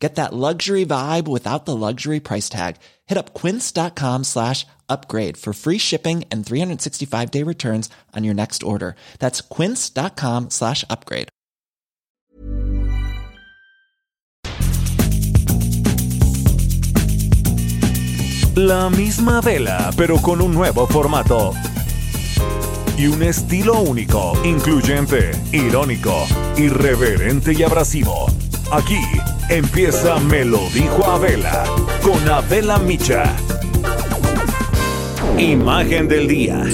Get that luxury vibe without the luxury price tag. Hit up quince.com slash upgrade for free shipping and 365 day returns on your next order. That's quince.com slash upgrade. La misma vela, pero con un nuevo formato. Y un estilo único, incluyente, irónico, irreverente y abrasivo. Aquí empieza Me lo dijo Abela con Abela Micha. Imagen del día.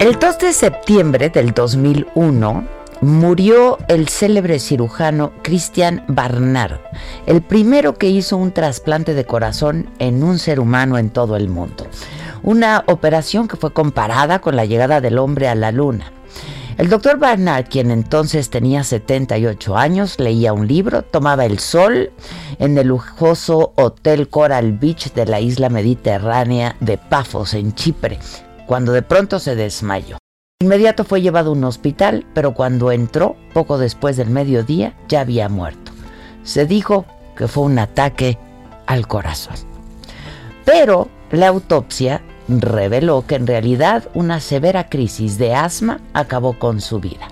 El 2 de septiembre del 2001 murió el célebre cirujano Christian Barnard, el primero que hizo un trasplante de corazón en un ser humano en todo el mundo. Una operación que fue comparada con la llegada del hombre a la luna. El doctor Barnard, quien entonces tenía 78 años, leía un libro, tomaba el sol en el lujoso Hotel Coral Beach de la isla mediterránea de Pafos, en Chipre, cuando de pronto se desmayó. Inmediato fue llevado a un hospital, pero cuando entró, poco después del mediodía, ya había muerto. Se dijo que fue un ataque al corazón. Pero la autopsia reveló que en realidad una severa crisis de asma acabó con su vida.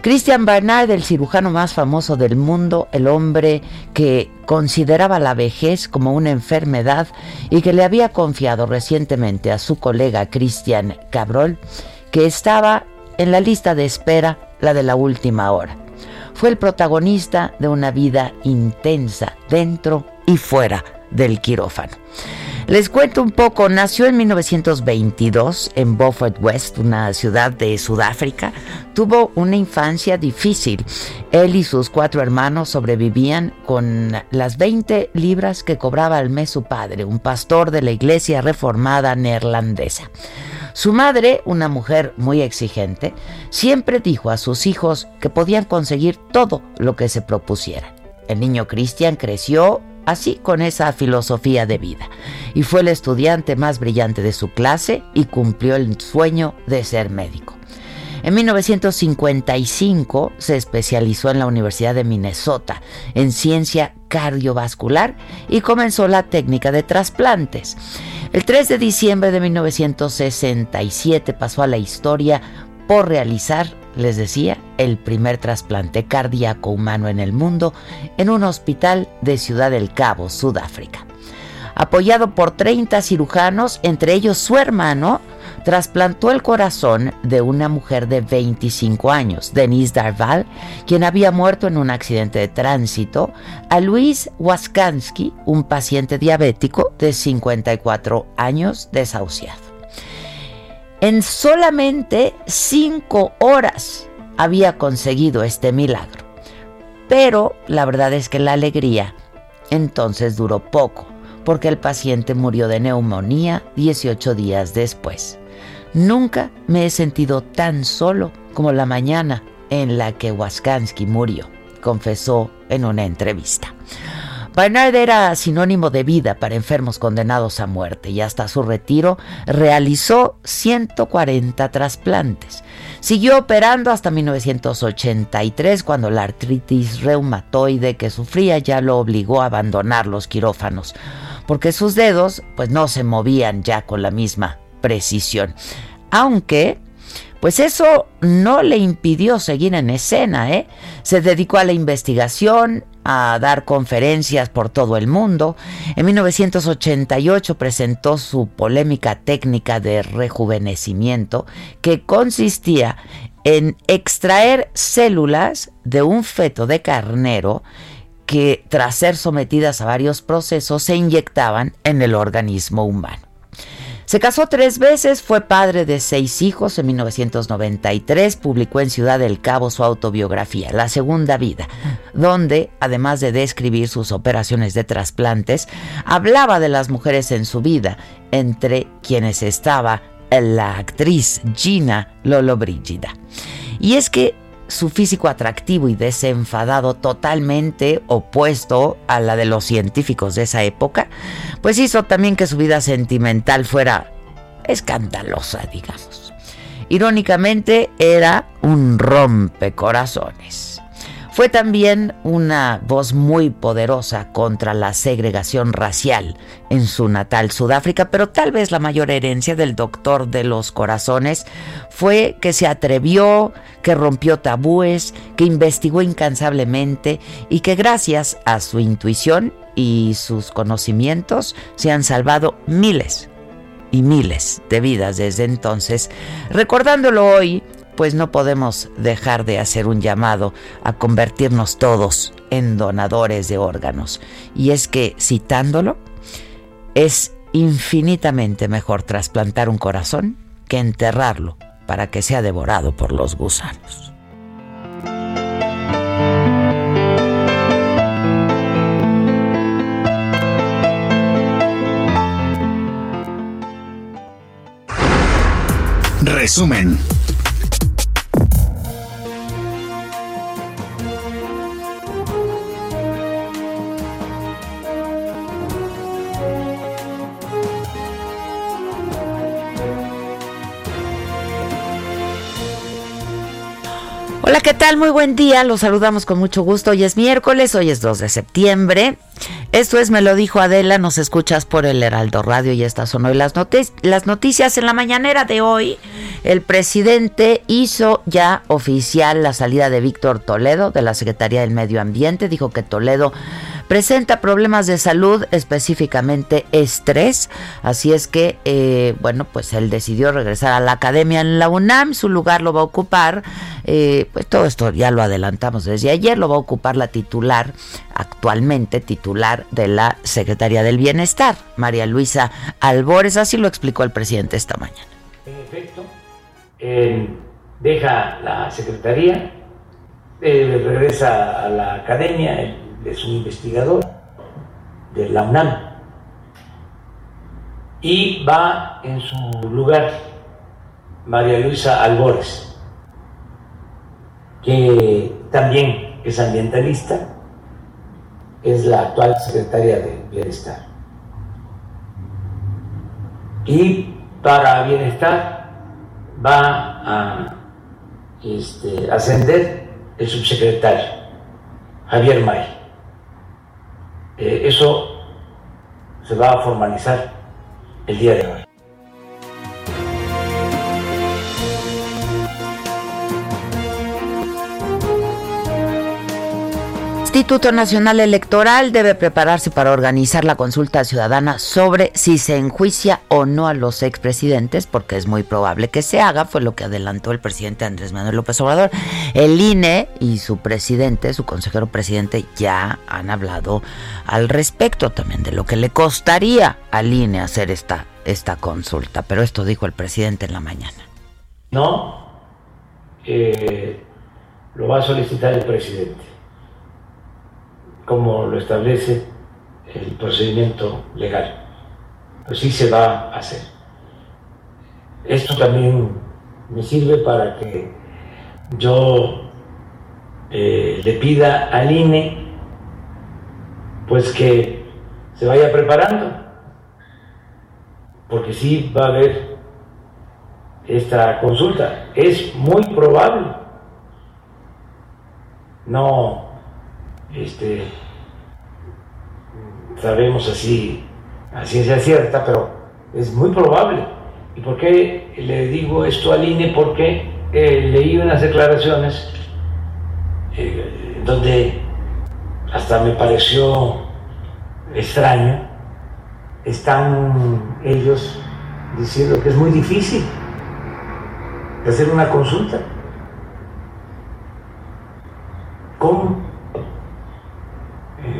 Christian Barnard, el cirujano más famoso del mundo, el hombre que consideraba la vejez como una enfermedad y que le había confiado recientemente a su colega Christian Cabrol, que estaba en la lista de espera, la de la última hora. Fue el protagonista de una vida intensa dentro y fuera del quirófano. Les cuento un poco, nació en 1922 en Beaufort West, una ciudad de Sudáfrica. Tuvo una infancia difícil. Él y sus cuatro hermanos sobrevivían con las 20 libras que cobraba al mes su padre, un pastor de la iglesia reformada neerlandesa. Su madre, una mujer muy exigente, siempre dijo a sus hijos que podían conseguir todo lo que se propusieran. El niño Christian creció así con esa filosofía de vida. Y fue el estudiante más brillante de su clase y cumplió el sueño de ser médico. En 1955 se especializó en la Universidad de Minnesota en ciencia cardiovascular y comenzó la técnica de trasplantes. El 3 de diciembre de 1967 pasó a la historia por realizar, les decía, el primer trasplante cardíaco humano en el mundo en un hospital de Ciudad del Cabo, Sudáfrica. Apoyado por 30 cirujanos, entre ellos su hermano, trasplantó el corazón de una mujer de 25 años, Denise Darval, quien había muerto en un accidente de tránsito, a Luis Waskansky, un paciente diabético de 54 años desahuciado. En solamente cinco horas había conseguido este milagro. Pero la verdad es que la alegría entonces duró poco, porque el paciente murió de neumonía 18 días después. Nunca me he sentido tan solo como la mañana en la que Waskansky murió, confesó en una entrevista. Barnard era sinónimo de vida para enfermos condenados a muerte y hasta su retiro realizó 140 trasplantes. Siguió operando hasta 1983 cuando la artritis reumatoide que sufría ya lo obligó a abandonar los quirófanos, porque sus dedos pues no se movían ya con la misma precisión. Aunque pues eso no le impidió seguir en escena, ¿eh? Se dedicó a la investigación, a dar conferencias por todo el mundo. En 1988 presentó su polémica técnica de rejuvenecimiento que consistía en extraer células de un feto de carnero que tras ser sometidas a varios procesos se inyectaban en el organismo humano. Se casó tres veces, fue padre de seis hijos en 1993, publicó en Ciudad del Cabo su autobiografía, La Segunda Vida, donde, además de describir sus operaciones de trasplantes, hablaba de las mujeres en su vida, entre quienes estaba la actriz Gina Lolo Brígida. Y es que su físico atractivo y desenfadado totalmente opuesto a la de los científicos de esa época, pues hizo también que su vida sentimental fuera escandalosa, digamos. Irónicamente, era un rompecorazones. Fue también una voz muy poderosa contra la segregación racial en su natal Sudáfrica, pero tal vez la mayor herencia del doctor de los corazones fue que se atrevió, que rompió tabúes, que investigó incansablemente y que gracias a su intuición y sus conocimientos se han salvado miles y miles de vidas desde entonces. Recordándolo hoy, pues no podemos dejar de hacer un llamado a convertirnos todos en donadores de órganos. Y es que, citándolo, es infinitamente mejor trasplantar un corazón que enterrarlo para que sea devorado por los gusanos. Resumen. Hola, ¿qué tal? Muy buen día. Los saludamos con mucho gusto. Hoy es miércoles, hoy es 2 de septiembre. Esto es Me lo dijo Adela, nos escuchas por el Heraldo Radio y estas son hoy las, las noticias. En la mañanera de hoy, el presidente hizo ya oficial la salida de Víctor Toledo de la Secretaría del Medio Ambiente. Dijo que Toledo presenta problemas de salud, específicamente estrés. Así es que, eh, bueno, pues él decidió regresar a la academia en la UNAM. Su lugar lo va a ocupar, eh, pues todo esto ya lo adelantamos desde ayer, lo va a ocupar la titular, actualmente titular de la Secretaría del Bienestar, María Luisa Albores. Así lo explicó el presidente esta mañana. En efecto, deja la Secretaría, regresa a la academia, es un investigador de la UNAM y va en su lugar María Luisa Albores, que también es ambientalista, es la actual secretaria de Bienestar. Y para Bienestar va a este, ascender el subsecretario Javier May. Eh, eso se va a formalizar el día de hoy. Instituto Nacional Electoral debe prepararse para organizar la consulta ciudadana sobre si se enjuicia o no a los expresidentes, porque es muy probable que se haga, fue lo que adelantó el presidente Andrés Manuel López Obrador. El INE y su presidente, su consejero presidente, ya han hablado al respecto también de lo que le costaría al INE hacer esta, esta consulta, pero esto dijo el presidente en la mañana. No, eh, lo va a solicitar el presidente como lo establece el procedimiento legal. Pues sí se va a hacer. Esto también me sirve para que yo eh, le pida al INE pues que se vaya preparando, porque sí va a haber esta consulta. Es muy probable. No este, sabemos así a ciencia cierta, pero es muy probable. ¿Y por qué le digo esto al INE? Porque eh, leí unas declaraciones eh, donde hasta me pareció extraño, están ellos diciendo que es muy difícil hacer una consulta. ¿Cómo?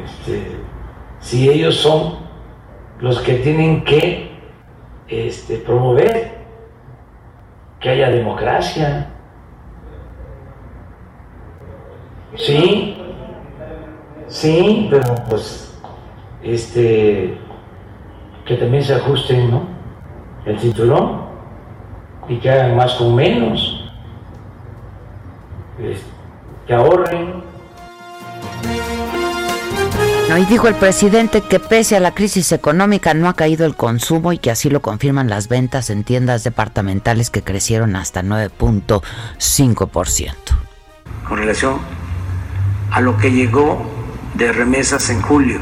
Este, si ellos son los que tienen que este, promover que haya democracia. Sí, sí, pero pues este que también se ajusten, ¿no? El cinturón y que hagan más con menos, que ahorren. Y dijo el presidente que pese a la crisis económica no ha caído el consumo y que así lo confirman las ventas en tiendas departamentales que crecieron hasta 9.5%. Con relación a lo que llegó de remesas en julio.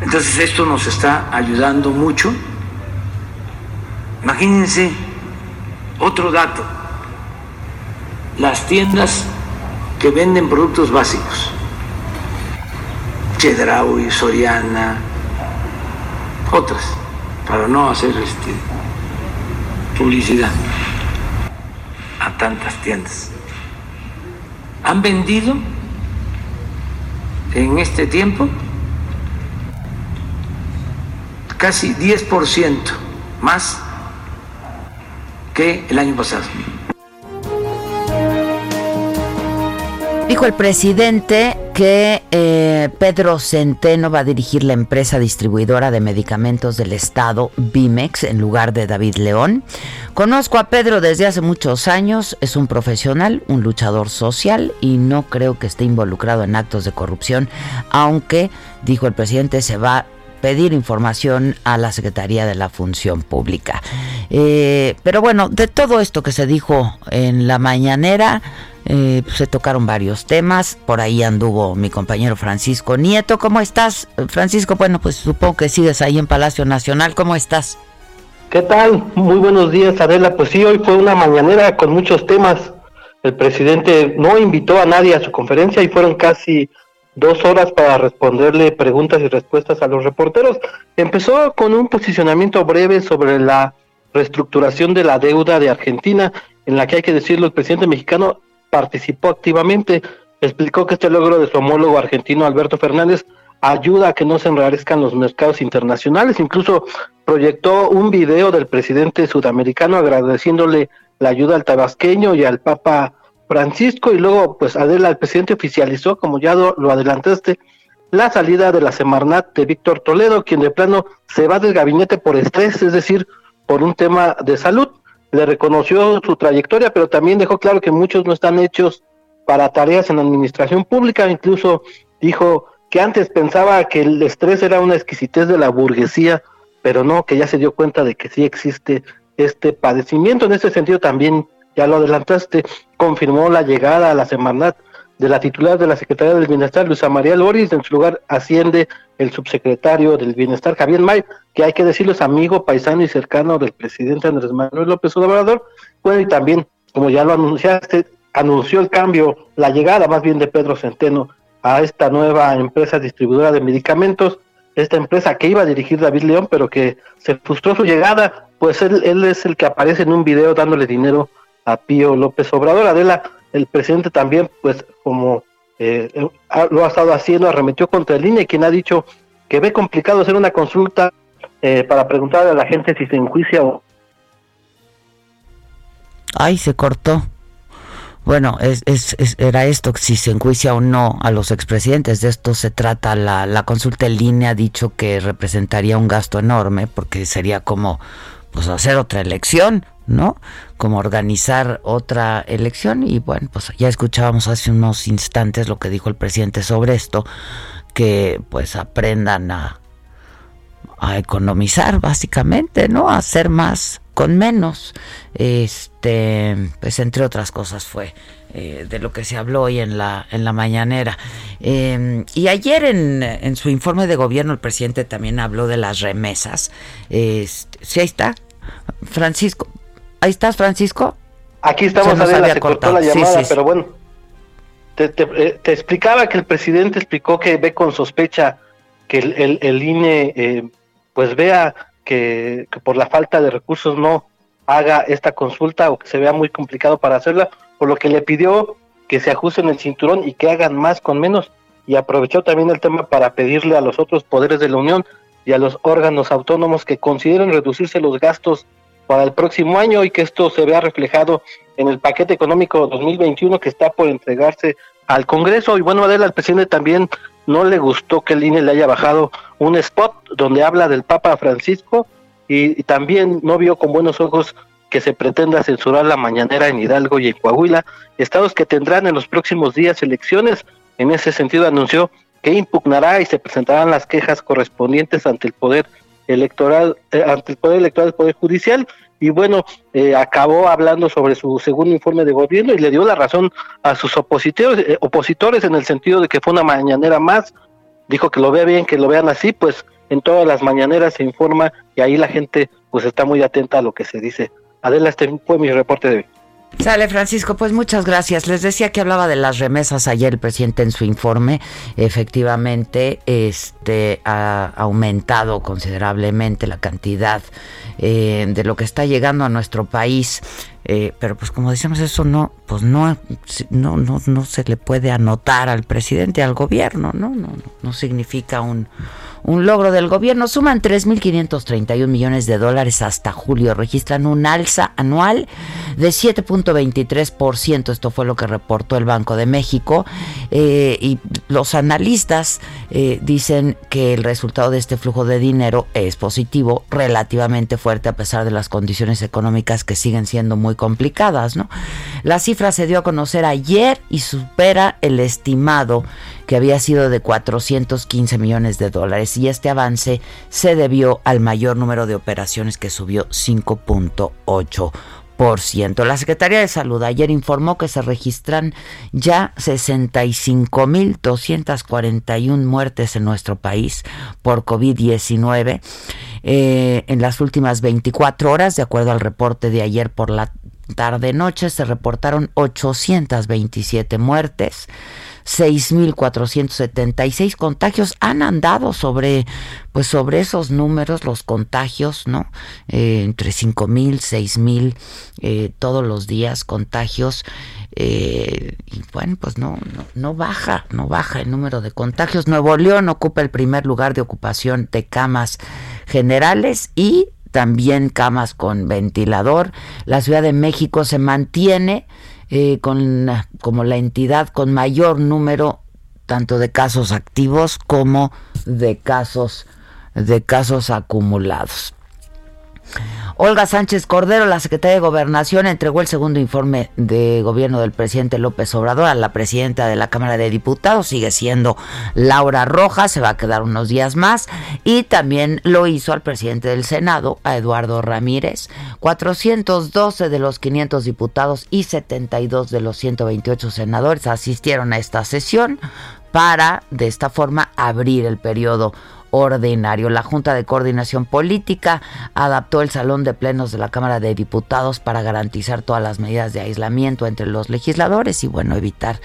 Entonces esto nos está ayudando mucho. Imagínense otro dato. Las tiendas que venden productos básicos Chedraui, Soriana, otras, para no hacer este, publicidad a tantas tiendas. Han vendido en este tiempo casi 10% más que el año pasado. Dijo el presidente que eh, Pedro Centeno va a dirigir la empresa distribuidora de medicamentos del Estado, Bimex, en lugar de David León. Conozco a Pedro desde hace muchos años, es un profesional, un luchador social y no creo que esté involucrado en actos de corrupción, aunque, dijo el presidente, se va pedir información a la Secretaría de la Función Pública. Eh, pero bueno, de todo esto que se dijo en la mañanera, eh, se tocaron varios temas. Por ahí anduvo mi compañero Francisco Nieto. ¿Cómo estás, Francisco? Bueno, pues supongo que sigues ahí en Palacio Nacional. ¿Cómo estás? ¿Qué tal? Muy buenos días, Adela. Pues sí, hoy fue una mañanera con muchos temas. El presidente no invitó a nadie a su conferencia y fueron casi dos horas para responderle preguntas y respuestas a los reporteros. Empezó con un posicionamiento breve sobre la reestructuración de la deuda de Argentina, en la que hay que decirlo, el presidente mexicano participó activamente. Explicó que este logro de su homólogo argentino Alberto Fernández ayuda a que no se enrarezcan los mercados internacionales. Incluso proyectó un video del presidente sudamericano agradeciéndole la ayuda al tabasqueño y al Papa Francisco. Y luego, pues Adela, el presidente oficializó, como ya lo adelantaste, la salida de la Semarnat de Víctor Toledo, quien de plano se va del gabinete por estrés, es decir, por un tema de salud le reconoció su trayectoria, pero también dejó claro que muchos no están hechos para tareas en administración pública, incluso dijo que antes pensaba que el estrés era una exquisitez de la burguesía, pero no, que ya se dio cuenta de que sí existe este padecimiento. En ese sentido también, ya lo adelantaste, confirmó la llegada a la Semarnat de la titular de la Secretaría del Bienestar, Luisa María Loris, en su lugar asciende el subsecretario del Bienestar, Javier May, que hay que decirlo es amigo, paisano y cercano del presidente Andrés Manuel López Obrador. Bueno, y también, como ya lo anunciaste, anunció el cambio, la llegada más bien de Pedro Centeno a esta nueva empresa distribuidora de medicamentos, esta empresa que iba a dirigir David León, pero que se frustró su llegada, pues él, él es el que aparece en un video dándole dinero a Pío López Obrador. Adela, el presidente también, pues como eh, lo ha estado haciendo, arremetió contra el INE, quien ha dicho que ve complicado hacer una consulta eh, para preguntarle a la gente si se enjuicia o... Ay, se cortó. Bueno, es, es, era esto, si se enjuicia o no a los expresidentes. De esto se trata. La, la consulta en línea ha dicho que representaría un gasto enorme porque sería como pues hacer otra elección, ¿no? Como organizar otra elección y bueno, pues ya escuchábamos hace unos instantes lo que dijo el presidente sobre esto, que pues aprendan a, a economizar básicamente, ¿no? A hacer más con menos. Este, pues entre otras cosas fue eh, de lo que se habló hoy en la, en la mañanera. Em, y ayer en, en, su informe de gobierno el presidente también habló de las remesas. Este, sí, ahí está. Francisco. Ahí estás, Francisco. Aquí estamos, se, Adela, se cortó la llamada, pero bueno. Te, eh, te, explicaba que el presidente explicó que ve con sospecha que el, el, INE eh, pues vea que, que por la falta de recursos no haga esta consulta o que se vea muy complicado para hacerla, por lo que le pidió que se ajusten el cinturón y que hagan más con menos y aprovechó también el tema para pedirle a los otros poderes de la Unión y a los órganos autónomos que consideren reducirse los gastos para el próximo año y que esto se vea reflejado en el paquete económico 2021 que está por entregarse al Congreso. Y bueno, Adela, al presidente también no le gustó que el INE le haya bajado un spot donde habla del Papa Francisco y, también no vio con buenos ojos que se pretenda censurar la mañanera en Hidalgo y en Coahuila, estados que tendrán en los próximos días elecciones. En ese sentido anunció que impugnará y se presentarán las quejas correspondientes ante el poder electoral, eh, ante el poder electoral del poder judicial y bueno, eh, acabó hablando sobre su segundo informe de gobierno y le dio la razón a sus opositores, eh, opositores en el sentido de que fue una mañanera más, dijo que lo vea bien, que lo vean así, pues en todas las mañaneras se informa y ahí la gente pues está muy atenta a lo que se dice. Adela, este fue mi reporte de hoy. Sale Francisco, pues muchas gracias. Les decía que hablaba de las remesas ayer el presidente en su informe. Efectivamente, este ha aumentado considerablemente la cantidad eh, de lo que está llegando a nuestro país. Eh, pero pues como decimos eso no, pues no, no, no, no se le puede anotar al presidente, al gobierno, no, no, no, no significa un un logro del gobierno. Suman 3.531 millones de dólares hasta julio. Registran un alza anual de 7.23%. Esto fue lo que reportó el Banco de México. Eh, y los analistas eh, dicen que el resultado de este flujo de dinero es positivo, relativamente fuerte a pesar de las condiciones económicas que siguen siendo muy complicadas. La cifra se dio a conocer ayer y supera el estimado que había sido de 415 millones de dólares y este avance se debió al mayor número de operaciones que subió 5.8%. La Secretaría de Salud ayer informó que se registran ya 65.241 muertes en nuestro país por COVID-19 eh, en las últimas 24 horas, de acuerdo al reporte de ayer por la tarde-noche, se reportaron 827 muertes. 6.476 contagios han andado sobre pues sobre esos números los contagios no eh, entre 5.000 6.000 eh, todos los días contagios eh, y bueno pues no, no no baja no baja el número de contagios. Nuevo León ocupa el primer lugar de ocupación de camas generales y también camas con ventilador. La Ciudad de México se mantiene eh, con como la entidad con mayor número tanto de casos activos como de casos de casos acumulados. Olga Sánchez Cordero, la secretaria de Gobernación, entregó el segundo informe de gobierno del presidente López Obrador a la presidenta de la Cámara de Diputados, sigue siendo Laura Rojas, se va a quedar unos días más, y también lo hizo al presidente del Senado, a Eduardo Ramírez. 412 de los 500 diputados y 72 de los 128 senadores asistieron a esta sesión para, de esta forma, abrir el periodo ordinario. La Junta de Coordinación Política adaptó el salón de plenos de la Cámara de Diputados para garantizar todas las medidas de aislamiento entre los legisladores y bueno, evitar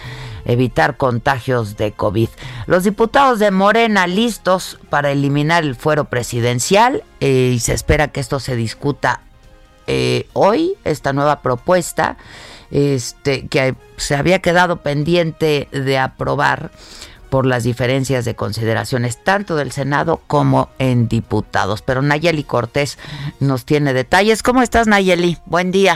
evitar contagios de COVID. Los diputados de Morena listos para eliminar el fuero presidencial eh, y se espera que esto se discuta eh, hoy, esta nueva propuesta, este, que se había quedado pendiente de aprobar por las diferencias de consideraciones tanto del Senado como en diputados. Pero Nayeli Cortés nos tiene detalles. ¿Cómo estás Nayeli? Buen día.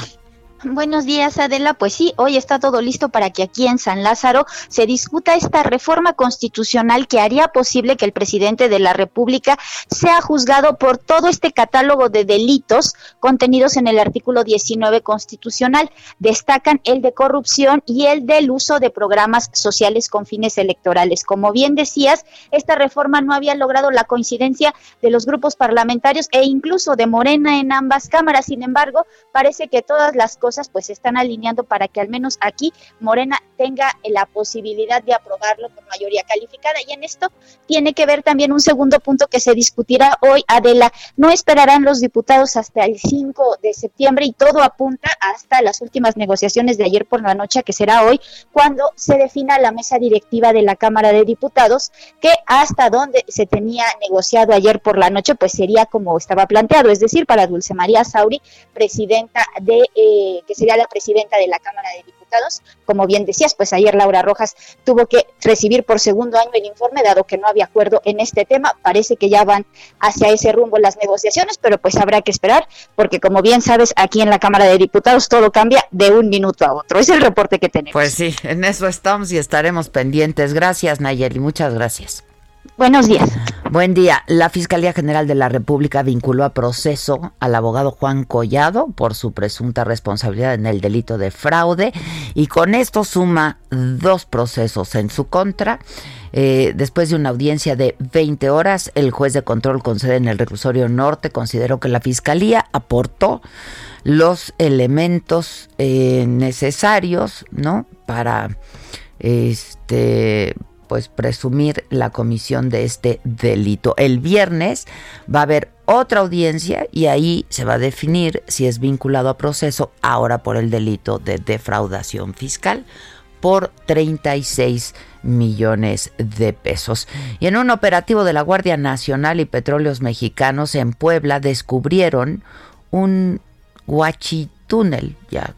Buenos días, Adela. Pues sí, hoy está todo listo para que aquí en San Lázaro se discuta esta reforma constitucional que haría posible que el presidente de la República sea juzgado por todo este catálogo de delitos contenidos en el artículo 19 constitucional. Destacan el de corrupción y el del uso de programas sociales con fines electorales. Como bien decías, esta reforma no había logrado la coincidencia de los grupos parlamentarios e incluso de Morena en ambas cámaras. Sin embargo, parece que todas las cosas pues se están alineando para que al menos aquí Morena tenga la posibilidad de aprobarlo por mayoría calificada. Y en esto tiene que ver también un segundo punto que se discutirá hoy, Adela. No esperarán los diputados hasta el 5 de septiembre y todo apunta hasta las últimas negociaciones de ayer por la noche, que será hoy, cuando se defina la mesa directiva de la Cámara de Diputados, que hasta donde se tenía negociado ayer por la noche, pues sería como estaba planteado, es decir, para Dulce María Sauri, presidenta de... Eh, que sería la presidenta de la Cámara de Diputados. Como bien decías, pues ayer Laura Rojas tuvo que recibir por segundo año el informe, dado que no había acuerdo en este tema. Parece que ya van hacia ese rumbo las negociaciones, pero pues habrá que esperar, porque como bien sabes, aquí en la Cámara de Diputados todo cambia de un minuto a otro. Es el reporte que tenemos. Pues sí, en eso estamos y estaremos pendientes. Gracias, Nayeli, muchas gracias. Buenos días. Buen día. La Fiscalía General de la República vinculó a proceso al abogado Juan Collado por su presunta responsabilidad en el delito de fraude y con esto suma dos procesos en su contra. Eh, después de una audiencia de 20 horas, el juez de control con sede en el reclusorio norte consideró que la Fiscalía aportó los elementos eh, necesarios, ¿no? Para este pues presumir la comisión de este delito. El viernes va a haber otra audiencia y ahí se va a definir si es vinculado a proceso ahora por el delito de defraudación fiscal por 36 millones de pesos. Y en un operativo de la Guardia Nacional y Petróleos Mexicanos en Puebla descubrieron un huachitúnel, ya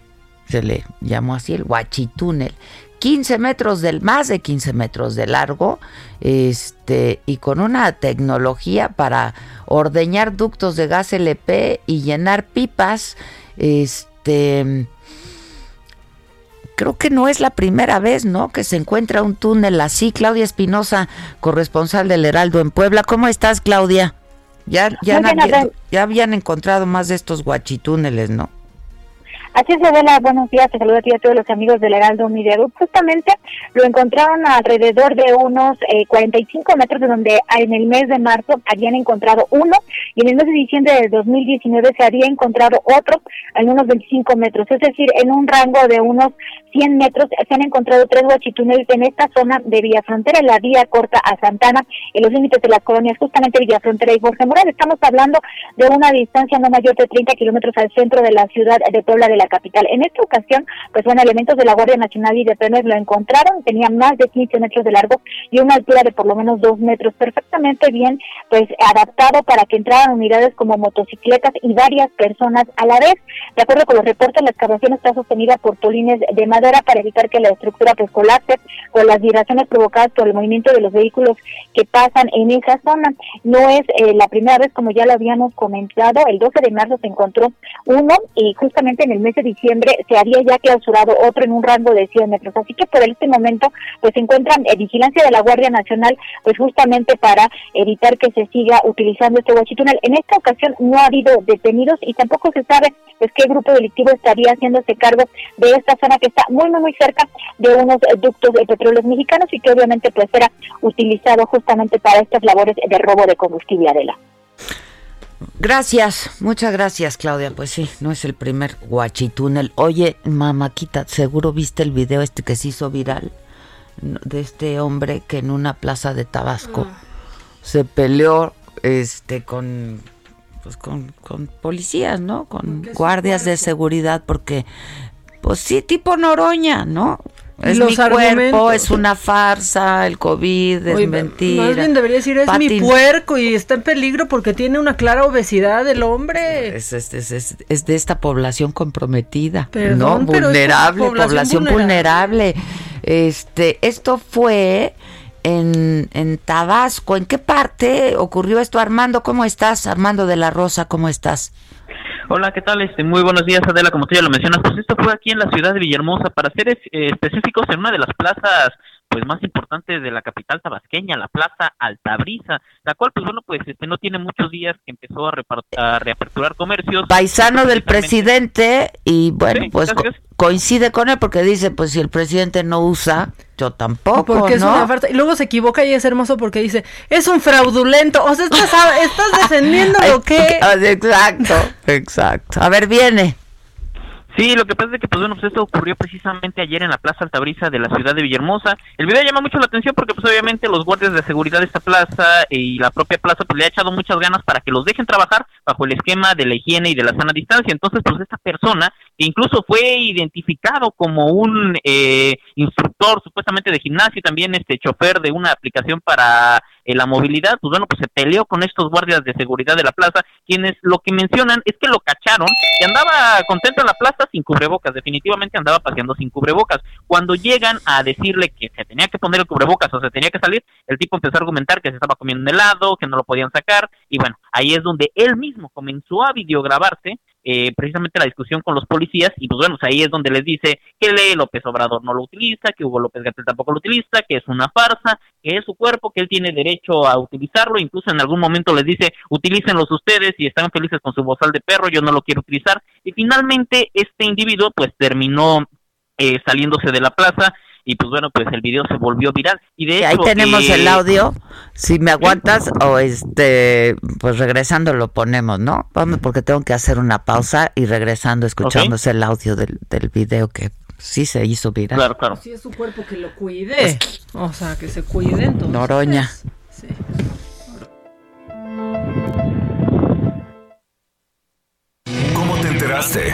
se le llamó así el huachitúnel, 15 metros del, más de 15 metros de largo, este, y con una tecnología para ordeñar ductos de gas LP y llenar pipas, este, creo que no es la primera vez, ¿no? Que se encuentra un túnel así. Claudia Espinosa, corresponsal del Heraldo en Puebla. ¿Cómo estás, Claudia? Ya, ya, ya habían encontrado más de estos guachitúneles, ¿no? Así es, Adela, buenos días, te saludo a ti y a todos los amigos del Heraldo Media Justamente lo encontraron alrededor de unos 45 eh, metros de donde en el mes de marzo habían encontrado uno y en el mes de diciembre del 2019 se había encontrado otro en unos 25 metros, es decir, en un rango de unos 100 metros se han encontrado tres guachitúneles en esta zona de Villa Frontera, la vía corta a Santana, en los límites de las colonias, justamente Villa Frontera y Jorge Morales. Estamos hablando de una distancia no mayor de 30 kilómetros al centro de la ciudad de Puebla de la capital. En esta ocasión, pues bueno, elementos de la Guardia Nacional y de Trenes lo encontraron, tenía más de 15 metros de largo y una altura de por lo menos 2 metros, perfectamente bien, pues adaptado para que entraran unidades como motocicletas y varias personas a la vez. De acuerdo con los reportes, la excavación está sostenida por polines de para evitar que la estructura pues colapse por las vibraciones provocadas por el movimiento de los vehículos que pasan en esa zona. No es eh, la primera vez, como ya lo habíamos comentado, el 12 de marzo se encontró uno y justamente en el mes de diciembre se había ya clausurado otro en un rango de 100 metros. Así que por este momento pues se encuentran en vigilancia de la Guardia Nacional pues justamente para evitar que se siga utilizando este huachitúnel. En esta ocasión no ha habido detenidos y tampoco se sabe pues qué grupo delictivo estaría haciéndose cargo de esta zona que está muy muy muy cerca de unos ductos de petróleos mexicanos y que obviamente pues era utilizado justamente para estas labores de robo de combustible Adela. Gracias, muchas gracias Claudia. Pues sí, no es el primer guachitúnel. Oye, mamáquita, seguro viste el video este que se hizo viral de este hombre que en una plaza de Tabasco ah. se peleó este con pues con, con policías, ¿no? Con guardias de seguridad porque pues sí, tipo Noroña, ¿no? Es mi cuerpo, es una farsa, el COVID es mentira. Más bien debería decir, es mi puerco y está en peligro porque tiene una clara obesidad el hombre. Es, es, es, es de esta población comprometida, ¿no? Vulnerable, población, vulnerable. Este, esto fue en, en Tabasco. ¿En qué parte ocurrió esto, Armando? ¿Cómo estás, Armando de la Rosa? ¿Cómo estás? Hola, ¿qué tal? Este, muy buenos días, Adela. Como tú ya lo mencionas, pues esto fue aquí en la ciudad de Villahermosa, para ser eh, específicos, en una de las plazas pues más importantes de la capital tabasqueña, la Plaza Altabrisa, la cual pues bueno, pues este no tiene muchos días que empezó a, a reaperturar comercios. Paisano del presidente y bueno, pues coincide con él porque dice, pues si el presidente no usa, yo tampoco, porque es una falta. Y luego se equivoca y es hermoso porque dice, es un fraudulento. O sea, estás, estás defendiendo lo que... Exacto, exacto. A ver, viene. Sí, lo que pasa es que pues bueno, pues esto ocurrió precisamente ayer en la Plaza Altabrisa de la ciudad de Villahermosa. El video llama mucho la atención porque pues obviamente los guardias de seguridad de esta plaza y la propia plaza pues le ha echado muchas ganas para que los dejen trabajar bajo el esquema de la higiene y de la sana distancia. Entonces pues esta persona que incluso fue identificado como un eh, instructor supuestamente de gimnasio y también este chofer de una aplicación para eh, la movilidad, pues bueno, pues se peleó con estos guardias de seguridad de la plaza, quienes lo que mencionan es que lo cacharon y andaba contento en la plaza sin cubrebocas, definitivamente andaba paseando sin cubrebocas. Cuando llegan a decirle que se tenía que poner el cubrebocas o se tenía que salir, el tipo empezó a argumentar que se estaba comiendo un helado, que no lo podían sacar, y bueno, ahí es donde él mismo comenzó a videograbarse eh, precisamente la discusión con los policías y pues bueno, ahí es donde les dice que López Obrador no lo utiliza, que Hugo López Gatel tampoco lo utiliza, que es una farsa, que es su cuerpo, que él tiene derecho a utilizarlo, incluso en algún momento les dice utilícenlos ustedes y están felices con su bozal de perro, yo no lo quiero utilizar y finalmente este individuo pues terminó eh, saliéndose de la plaza y pues bueno, pues el video se volvió viral. Y de Ahí tenemos el audio, si me aguantas o este, pues regresando lo ponemos, ¿no? Vamos, porque tengo que hacer una pausa y regresando escuchamos el audio del, del video que sí se hizo viral. Claro, claro. Sí es su cuerpo que lo cuide, o sea, que se cuide entonces. Noroña. Sí. ¿Cómo te enteraste?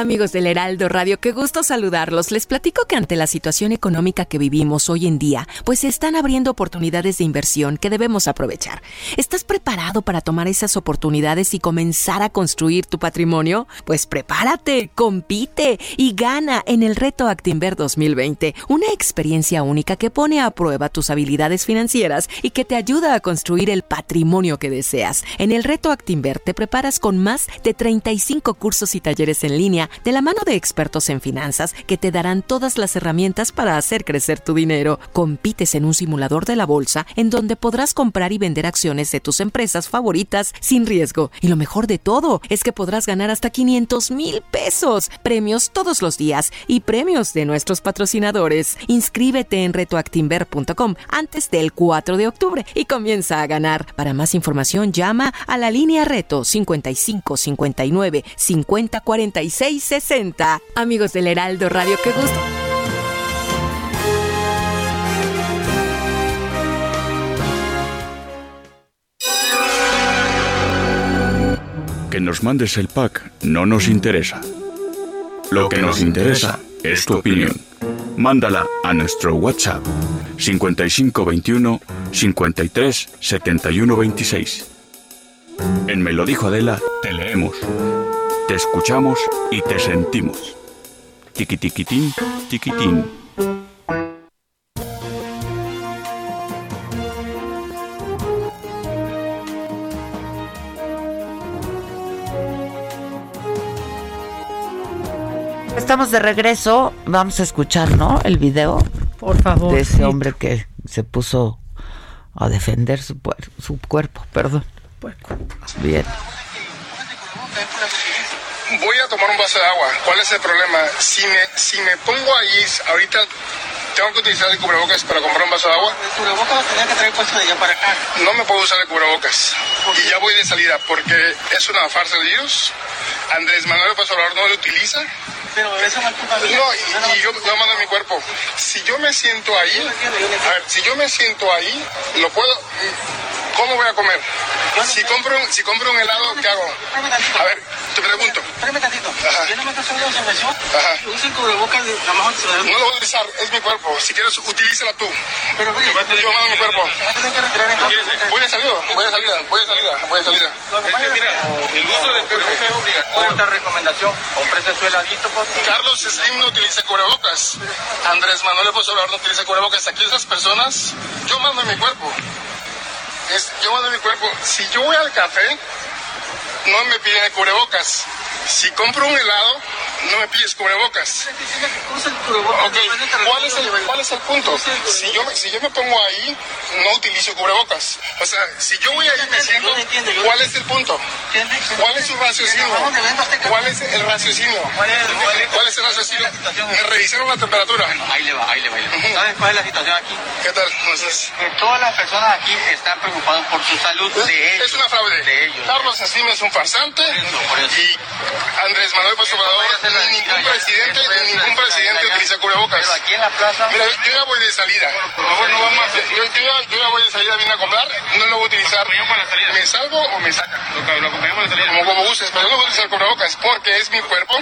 Amigos del Heraldo Radio, qué gusto saludarlos. Les platico que ante la situación económica que vivimos hoy en día, pues se están abriendo oportunidades de inversión que debemos aprovechar. ¿Estás preparado para tomar esas oportunidades y comenzar a construir tu patrimonio? Pues prepárate, compite y gana en el reto Actinver 2020, una experiencia única que pone a prueba tus habilidades financieras y que te ayuda a construir el patrimonio que deseas. En el reto Actinver te preparas con más de 35 cursos y talleres en línea de la mano de expertos en finanzas que te darán todas las herramientas para hacer crecer tu dinero. Compites en un simulador de la bolsa en donde podrás comprar y vender acciones de tus empresas favoritas sin riesgo. Y lo mejor de todo es que podrás ganar hasta 500 mil pesos, premios todos los días y premios de nuestros patrocinadores. Inscríbete en retoactimber.com antes del 4 de octubre y comienza a ganar. Para más información llama a la línea reto 55 59 50 46 60. Amigos del Heraldo Radio, qué gusto. Que nos mandes el pack no nos interesa. Lo que nos interesa es tu opinión. Mándala a nuestro WhatsApp 5521 53 71 26. En Me lo dijo Adela, te leemos, te escuchamos y te sentimos. Tiki tiquitín, tiquitín. Estamos de regreso, vamos a escuchar, ¿no? El video. Por favor. De ese sí. hombre que se puso a defender su, puer- su cuerpo, perdón. Bien. Voy a tomar un vaso de agua. ¿Cuál es el problema? Si me, si me pongo ahí, ahorita tengo que utilizar el cubrebocas para comprar un vaso de agua. El cubrebocas lo tenía que traer puesto de allá para acá. No me puedo usar el cubrebocas. Y ya voy de salida porque es una farsa de Dios. Andrés Manuel López Obrador no lo utiliza. Pero eso no es culpa mía. No, y, y yo lo mando a mi cuerpo. Si yo me siento ahí, a ver, si yo me siento ahí, lo puedo. ¿Cómo voy a comer? Si compro, un- si compro un helado, ¿qué hago? A ver, te pregunto. Espérame tantito. Yo no me estoy haciendo observación. Usa el cubrebocas, No lo voy a utilizar, es mi cuerpo. Si quieres, utilízala tú. Pero yo mando mi cuerpo. Voy a salida, voy a salida, voy a salida, voy a salida. el uso de cubrebocas es obligatorio. Otra recomendación, cómprese su heladito, Carlos Slim no utiliza cubrebocas. Andrés Manuel López Obrador no utiliza cubrebocas. Aquí esas personas, yo mando mi cuerpo. Es, yo mando mi cuerpo. Si yo voy al café, no me piden el cubrebocas. Si compro un helado, no me pides cubrebocas. Ok, ¿cuál es el, cuál es el punto? Si yo, me- si yo me pongo ahí, no utilizo cubrebocas. O sea, si yo voy ahí me siento, ¿cuál es el punto? ¿Cuál es su raciocinio? ¿Cuál es el raciocinio? ¿Cuál es el raciocinio? Me revisaron la temperatura. Ahí le va, ahí le va. ¿Sabes cuál es la situación aquí? ¿Qué tal? Que todas las personas aquí están preocupadas por su salud de ellos. Es una fraude. De ellos. Carlos Slim es un farsante y Andrés Manuel López Ningún presidente, ni ningún presidente utiliza cubrebocas. Pero aquí en la plaza... Mira, yo ya voy de salida. Por favor, no vamos a... Yo, yo ya, yo ya voy de salida, vine a comprar, no lo voy a utilizar. ¿Me salgo o me saca? Lo, acompañamos salida. Como, como gustes, pero no voy a utilizar cubrebocas porque es mi cuerpo.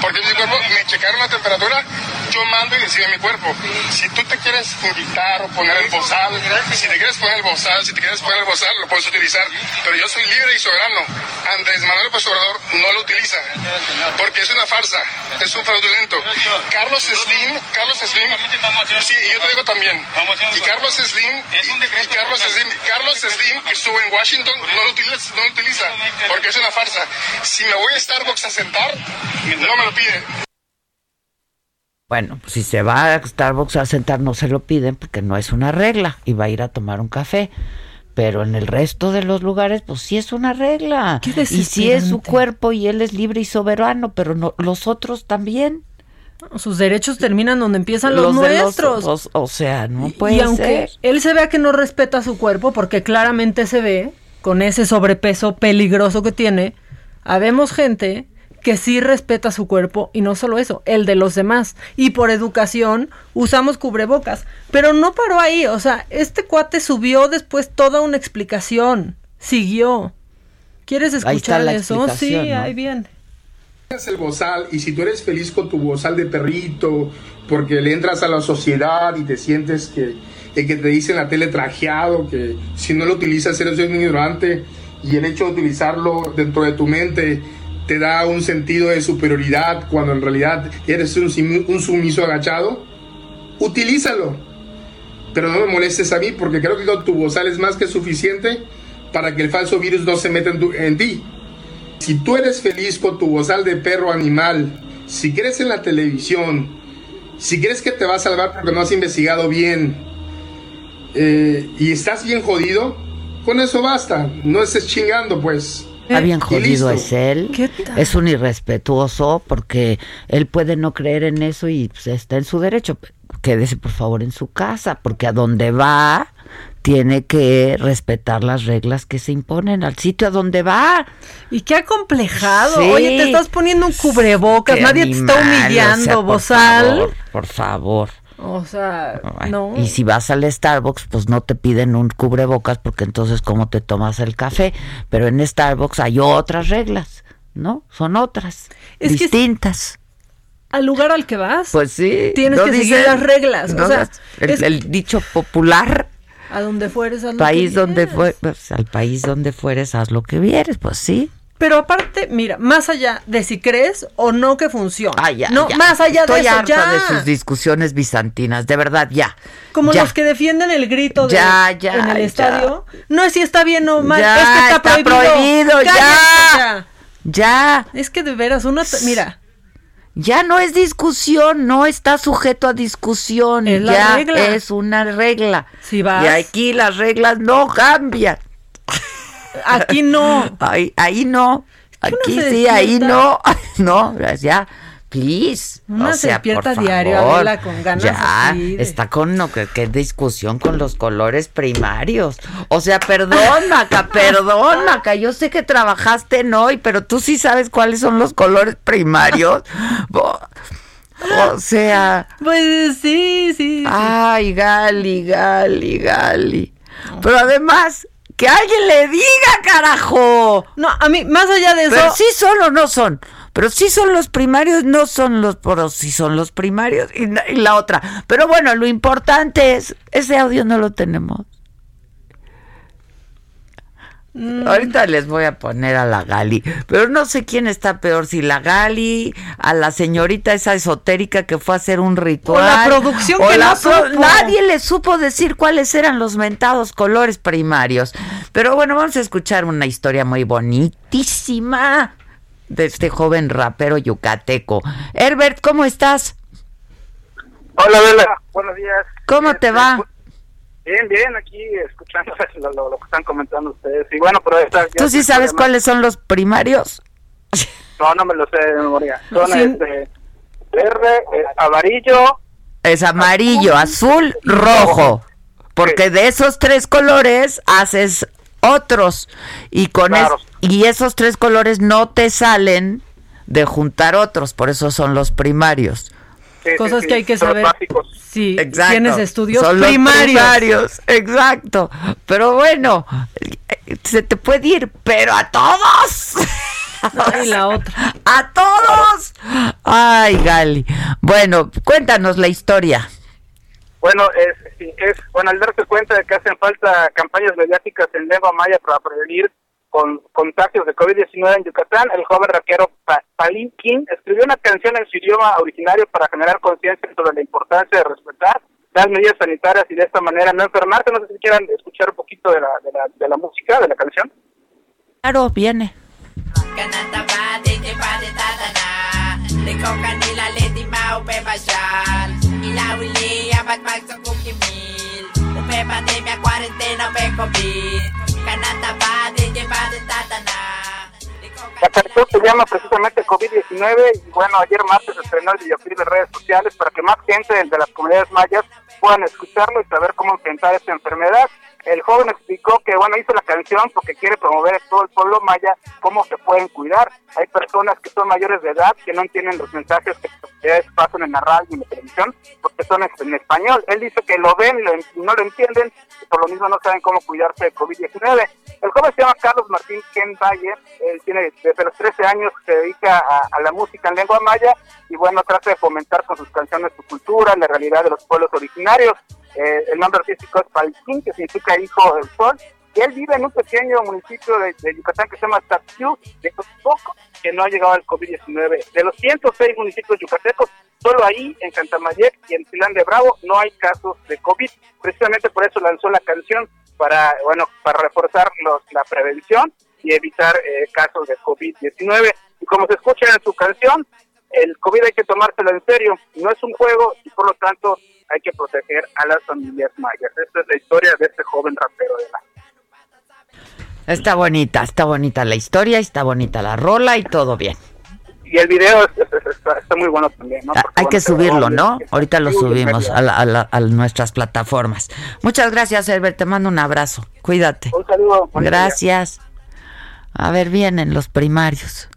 Porque es mi cuerpo. Me checaron la temperatura, yo mando y decide mi cuerpo. Si tú te quieres invitar o poner el bozal, si te quieres poner el bozal, si te quieres poner el bozal, lo puedes utilizar. Pero yo soy libre y soberano. Andrés Manuel López Obrador no lo utiliza. Porque es una farsa, es un fraudulento. Carlos Slim, Carlos Slim, sí, y yo te digo también. Y Carlos Slim, y Carlos Slim, Carlos Slim, que estuvo en Washington, no lo utiliza, no lo utiliza porque es una farsa. Si me voy a Starbucks a sentar, no me lo pide. Bueno, pues si se va a Starbucks a sentar no se lo piden porque no es una regla y va a ir a tomar un café. Pero en el resto de los lugares, pues sí es una regla. Qué Y sí es su cuerpo y él es libre y soberano, pero no, los otros también. Sus derechos terminan donde empiezan los, nuestros. os- o sea, no puede y aunque ser. él se vea que no respeta su cuerpo, porque claramente se ve con ese sobrepeso peligroso que tiene, habemos gente que sí respeta su cuerpo y no solo eso, el de los demás. Y por educación usamos cubrebocas. Pero no paró ahí, o sea, este cuate subió después toda una explicación, siguió. ¿Quieres Ahí está escuchar la eso? Sí, ¿no? ahí viene. Es el bozal y si tú eres feliz con tu bozal de perrito porque le entras a la sociedad y te sientes que el que te dice en la tele trajeado que si no lo utilizas eres un ignorante y el hecho de utilizarlo dentro de tu mente te da un sentido de superioridad cuando en realidad eres un, sumiso agachado, utilízalo. Pero no me molestes a mí porque creo que con tu bozal es más que suficiente para que el falso virus no se meta en, tu- en ti. Si tú eres feliz con tu bozal de perro animal, si crees en la televisión, si crees que te va a salvar porque no has investigado bien eh, y estás bien jodido, con eso basta. No estés chingando, pues. Está bien Y jodido es él. Es un irrespetuoso porque él puede no creer en eso y pues, está en su derecho. Quédese por favor en su casa porque a donde va tiene que respetar las reglas que se imponen al sitio a donde va. Y qué acomplejado. Sí. Oye, te estás poniendo un cubrebocas, Qué nadie te está humillando, o sea, por bozal. favor, Por favor. O sea, no. Y si vas al Starbucks, pues no te piden un cubrebocas porque entonces cómo te tomas el café. Pero en Starbucks hay otras reglas, ¿no? Son otras, Es que distintas. Al lugar al que vas, Pues sí. tienes ¿no que seguir las reglas. ¿No? O sea, el, es- el dicho popular, a donde fueres, haz lo país que donde vieres. fue, pues, al país donde fueres, haz lo que vieres, pues sí. Pero aparte, mira, más allá de si crees o no que funciona. Ah, ya, no, ya. más allá Estoy de eso, harta ya. de sus discusiones bizantinas, de verdad, ya. Como Ya. los que defienden el grito de, Ya, en el ya. estadio. No es si está bien o mal, Ya, es que está, está prohibido. prohibido, ya. Ya. Es que de veras, uno, mira, Ya no es discusión, no está sujeto a discusión. Es la ya regla. es una regla. Si vas- Y aquí las reglas no cambian. Aquí no. Ahí, ahí no. Aquí se sí, ahí no. No, ya. Please. Uno o se sea, despierta por diario, favor. Con ganas Ya, así de- está con no, que, que discusión con los colores primarios. O sea, perdón, Maca, perdón, Maca. Yo sé que trabajaste en hoy, pero tú sí sabes cuáles son los colores primarios. O sea, Pues sí. sí. ay, Gali, Gali, Gali. Pero además, que alguien le diga, carajo. No, a mí, más allá de eso. Pero sí son o no son. Pero sí son los primarios, no son los, pero sí son los primarios y la otra. Pero bueno, lo importante es, ese audio no lo tenemos. Mm. Ahorita les voy a poner a la Gali, pero no sé quién está peor, si la Gali, a la señorita esa esotérica que fue a hacer un ritual. O la producción o que la no supo. Nadie le supo decir cuáles eran los mentados colores primarios. Pero bueno, vamos a escuchar una historia muy bonitísima de este joven rapero yucateco. Herbert, ¿cómo estás? Hola, Bela. Buenos días. ¿Cómo te va? Bien, bien, aquí escuchando lo, lo- lo que están comentando ustedes. Y bueno, pero esta... ¿Tú sí sabes cuáles son los primarios? No, no me lo sé de memoria. Son Sí. este, verde, eh, amarillo, Es amarillo, azul, rojo. Porque de esos tres colores haces otros. Y con es- Claro. y esos tres colores no te salen de juntar otros. Por eso son los primarios. Cosas que hay que saber. Sí, Exacto. tienes estudios Son primarios. primarios, exacto. Pero bueno, eh, se te puede ir, pero a todos. y la otra. A todos. Ay, Gali. Bueno, cuéntanos la historia. Bueno, es bueno al darse cuenta de que hacen falta campañas mediáticas en lengua maya para prevenir con contagios de COVID-19 en Yucatán, el joven raquero Pa- Palin King escribió una canción en su idioma originario para generar conciencia sobre la importancia de respetar las medidas sanitarias y de esta manera no enfermarse. No sé si quieran escuchar un poquito de la, de la, de la música, de la canción. Claro, viene. Ikaw La canción se llama precisamente COVID-19 y bueno, ayer martes estrenó el videoclip de redes sociales para que más gente de las comunidades mayas puedan escucharlo y saber cómo enfrentar esta enfermedad. El joven explicó que bueno, hizo la canción porque quiere promover a todo el pueblo maya cómo se pueden cuidar. Hay personas que son mayores de edad que no entienden los mensajes que autoridades pasan en la radio y en la televisión porque son en español. Él dice que lo ven lo- no lo entienden por lo mismo no saben cómo cuidarse de COVID-19. El joven se llama Carlos Martín Ken Valle, él tiene desde los 13 años se dedica a, a la música en lengua maya y bueno, trata de fomentar con sus canciones su cultura, la realidad de los pueblos originarios. Eh, el nombre artístico es Palquín, que significa hijo del sol, él vive en un pequeño municipio de, Yucatán que se llama Tapiú, de Cotoco, que no ha llegado al COVID-19. De los 106 municipios yucatecos, solo ahí, en Cantamayec y en Silán de Bravo, no hay casos de COVID. Precisamente por eso lanzó la canción, para bueno para reforzar los, la prevención y evitar eh, casos de COVID-19. Y como se escucha en su canción, el COVID hay que tomárselo en serio, no es un juego y por lo tanto hay que proteger a las familias mayas. Esta es la historia de este joven rapero de la Está bonita, está bonita la historia, está bonita la rola y todo bien. Y el video es- es- es- está, está muy bueno también, ¿no? Porque, Hay bueno, que subirlo, ¿no? que- Ahorita lo subimos a, la- a la- a nuestras plataformas. Muchas gracias, Herbert. Te mando un abrazo. Cuídate. Un saludo. Gracias. A ver, vienen los primarios.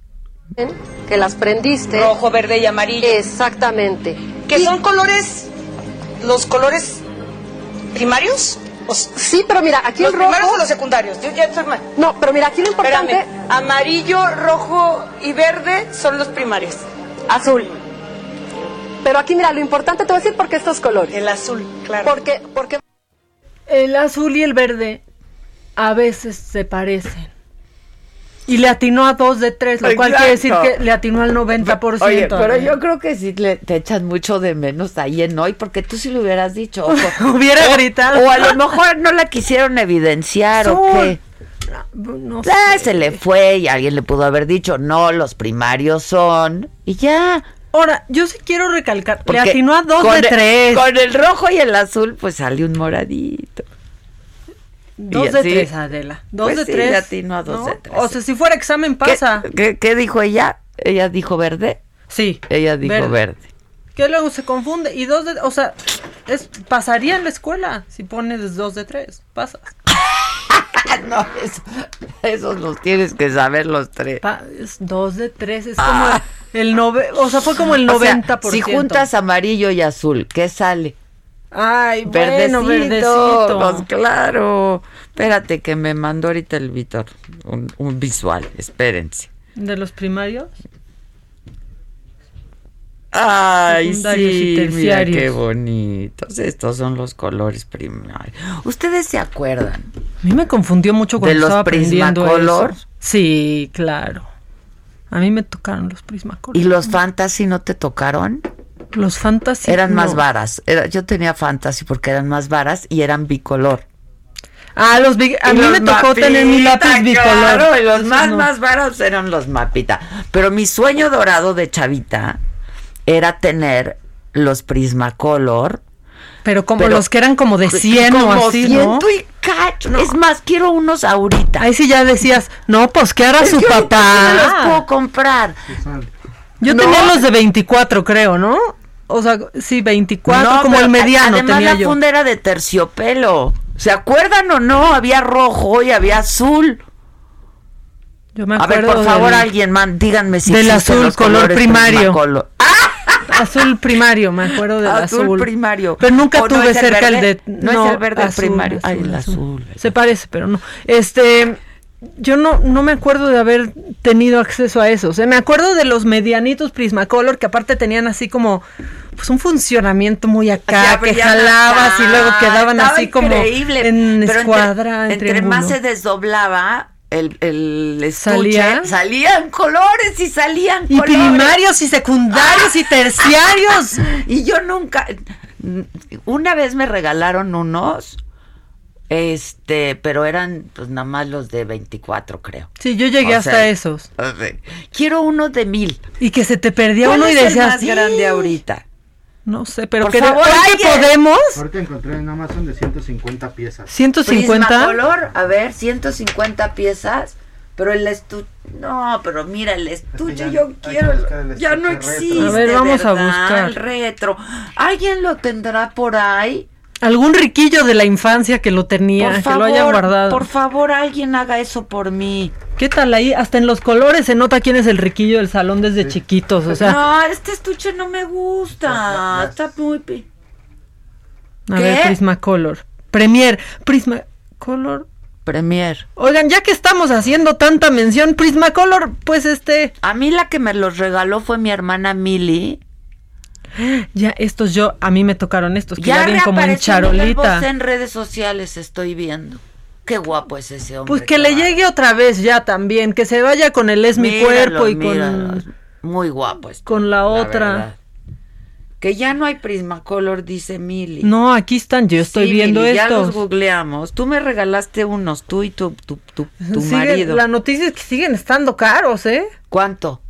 que las prendiste. Rojo, verde y amarillo. Exactamente. ¿Que son colores, los colores primarios? Sí, pero mira, aquí ¿Los el rojo... primarios o los secundarios? Yo ya ma- No, pero mira, aquí lo importante... Espérame, amarillo, rojo y verde son los primarios. Azul. Pero aquí, mira, lo importante te voy a decir por qué estos colores. El azul, claro. Porque, porque El azul y el verde a veces se parecen. Y le atinó a dos de tres, lo cual quiere decir que le atinó al 90%. Oye, pero yo creo que sí le, te echan mucho de menos ahí en hoy, porque tú sí lo hubieras dicho. o- Hubiera o- gritado. O a lo mejor no la quisieron evidenciar o qué. No Ah, se le fue y alguien le pudo haber dicho, no, los primarios son. Y ya. Ahora, yo sí quiero recalcar, Porque le atinó a dos de el- tres. Con el rojo y el azul, pues sale un moradito. Dos Y de así- tres, Adela. Dos Pues de sí, tres. a dos ¿no? de tres. O sea, si fuera examen, ¿Qué- pasa. ¿Qué, qué dijo ella? Ella dijo verde. Sí. Ella dijo verde. verde. Que luego se confunde. Y dos de. O sea, es, pasaría en la escuela si pones dos de tres. Pasas. no, eso, esos los tienes que saber los tres. Pa- es dos de tres. Es Ah. como el nove, O sea, fue como el O sea, 90%. si juntas amarillo y azul, ¿qué sale? Ay, Verdecito, bueno, verdecito. pues claro. Espérate que me mandó ahorita el Víctor un, un visual, espérense. ¿De los primarios? Ay, sí, mira qué bonitos. Estos son los colores primarios. ¿Ustedes se acuerdan? A mí me confundió mucho cuando ¿De los estaba aprendiendo Prismacolor? eso. Sí, claro. A mí me tocaron los Prismacolor. ¿Y los fantasy no te tocaron? Los fantasy Eran más varas. Era, yo tenía fantasy porque eran más varas y eran bicolor. Ah, los big- a Y mí me tocó tener mi Mapita, lápiz bicolor. Claro, y los Esos más, no. más baratos eran los mapita. Pero mi sueño dorado de chavita era tener los Prismacolor. Pero como Pero- los que eran como de 100 como o así, ¿no? y cacho. Es más, quiero unos ahorita. Ahí sí ya decías, no, pues que Es su papá. me los puedo comprar. Yo No. tenía los de 24, creo, ¿no? O sea, sí, 24, No, como el mediano Además, tenía la funda era de terciopelo. ¿Se acuerdan o no? Había rojo y había azul. Yo me A ver, acuerdo por favor, del- alguien, man, díganme si del azul, los color primario. Azul primario, me acuerdo del azul. Azul primario. Pero nunca ¿O no tuve el cerca el verde? de. No es el verde azul, primario. Ay, el azul. azul. Se parece, pero no. Este. Yo no, no me acuerdo de haber tenido acceso a eso. O sea, me acuerdo de los medianitos Prismacolor que aparte tenían así como pues un funcionamiento muy acá, que jalabas acá, y luego quedaban estaba así como increíble, en pero escuadra, en entre, más se desdoblaba el, el estuche, ¿Salía? salían colores y salían Y colores. primarios y secundarios y terciarios. y yo nunca una vez me regalaron unos este, pero eran pues nada más los de 24, creo. Sí, yo llegué O hasta sea, esos. o sea, Quiero uno de mil. Y que se te perdía ¿Cuál uno y es el decías. más grande ahorita? No sé, pero Por que favor, que podemos. Ahorita encontré en Amazon de 150 piezas. 150. Prismacolor, a ver, 150 piezas, pero el estuche, no, pero mira, el estuche ya yo quiero, ya no estuche retro. existe. A ver, vamos a ¿verdad? buscar. El retro. ¿Alguien lo tendrá por ahí? Algún riquillo de la infancia que lo tenía, Por que favor, lo haya guardado. por favor, alguien haga eso por mí. ¿Qué tal ahí? Hasta en los colores se nota quién es el riquillo del salón desde chiquitos. O sea, no, este estuche no me gusta. Está muy... pi- a ¿qué? ver, Prismacolor. Premier, Prismacolor. Premier. Oigan, ya que estamos haciendo tanta mención, Prismacolor, pues este. A mí la que me los regaló fue mi hermana Milly. Ya, estos yo, a mí me tocaron estos, que ya, Ya vienen como en charolita. en redes sociales, estoy viendo. Qué guapo es ese hombre. Pues que le llegue otra vez ya también, que se vaya con el es mi Míralo, cuerpo y míralo. con, Muy guapo este, con la otra. verdad. Que ya no hay Prismacolor, dice Mili. No, aquí están, yo estoy Sí, viendo Mili, Ya los googleamos. Tú me regalaste unos, tú y tu, tu, tu, tu Sigue- marido. La noticia es que siguen estando caros, ¿eh? ¿Cuánto?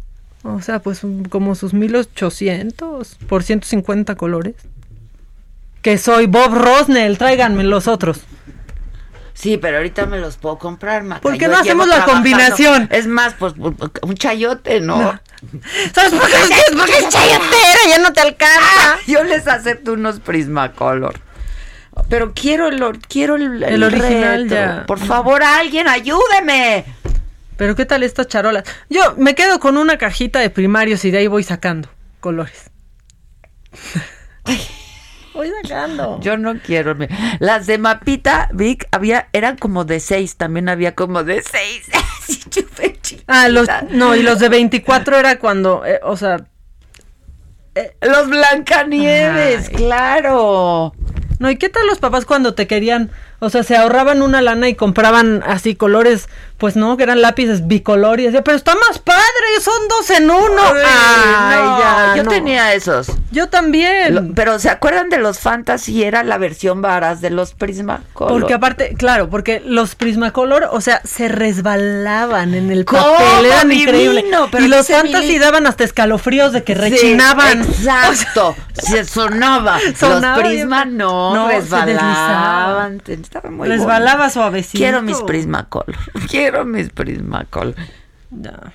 O sea, pues un- como sus 1800 por 150 colores. Que soy Bob Rosnell, tráiganme los otros. Sí, pero ahorita me los puedo comprar, Maca. ¿Por qué Yo no hacemos la trabajando- combinación? Es más, pues un chayote, ¿no? ¿Sabes por qué? Porque es chayotera, ya no te alcanza. Yo les acepto unos Prismacolor. Pero quiero el, quiero el, El original retro. ya. Por favor, alguien, ayúdeme. Pero ¿qué tal estas charolas? Yo me quedo con una cajita de primarios y de ahí voy sacando colores. voy sacando. Yo no quiero. me- Las de Mapita, Vic, había, eran como de seis, también había como de seis. Ah, los, no, y los de 24 era cuando, eh, o sea, Los Blancanieves, Ay. claro. No, ¿y qué tal los papás cuando te querían? O sea, se ahorraban una lana y compraban así colores, pues no, que eran lápices bicolor y decía, pero está más padre, son dos en uno. Ay, Ay, no, ya, yo no. tenía esos. Yo también. Lo- pero ¿se acuerdan de los Fantasy? Era la versión varas de los Prismacolor. Porque aparte, claro, porque los Prismacolor, o sea, se resbalaban en el papel, eran increíbles. Y los Fantasy daban hasta escalofríos de que Sí, rechinaban. exacto. se sonaba. Sonaba los Prisma no, No, se resbalaban. Estaba muy Resbalaba bonito. suavecito. Quiero mis Prismacolor. Quiero mis Prismacolor. Ya.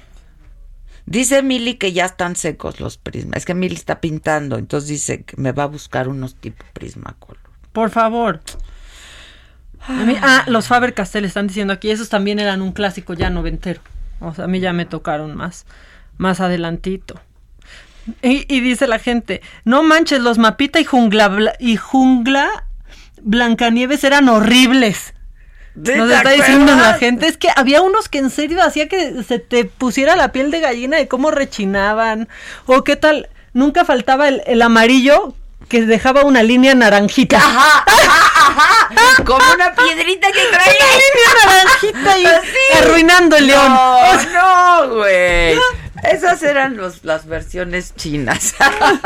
Dice Mili que ya están secos los Prisma. Es que Mili está pintando, entonces dice que me va a buscar unos tipo Prismacolor. Por favor. A mí- ah, los Faber Castell están diciendo aquí, esos también eran un clásico ya noventero. O sea, a mí ya me tocaron más, más adelantito. Y, y dice la gente, no manches, los Mapita y Jungla, y Jungla Blancanieves eran horribles. Nos ¿te está diciendo la gente, es que había unos que en serio hacía que se te pusiera la piel de gallina de cómo rechinaban. O qué tal, nunca faltaba el, el amarillo que dejaba una línea naranjita. Ajá, ajá, ajá. Como una piedrita que traía. Una línea naranjita y Así. arruinando el león. No, no, güey. Esas eran los, las versiones chinas.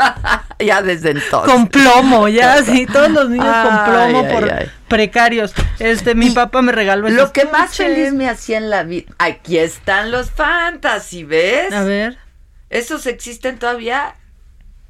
ya desde entonces. Con plomo, ya, sí, todos los niños con plomo ay, por ay. precarios. Este, mi papá me regaló Lo esos que más feliz me hacía en la vida. Aquí están los fantasy, ¿ves? A ver. ¿Esos existen todavía?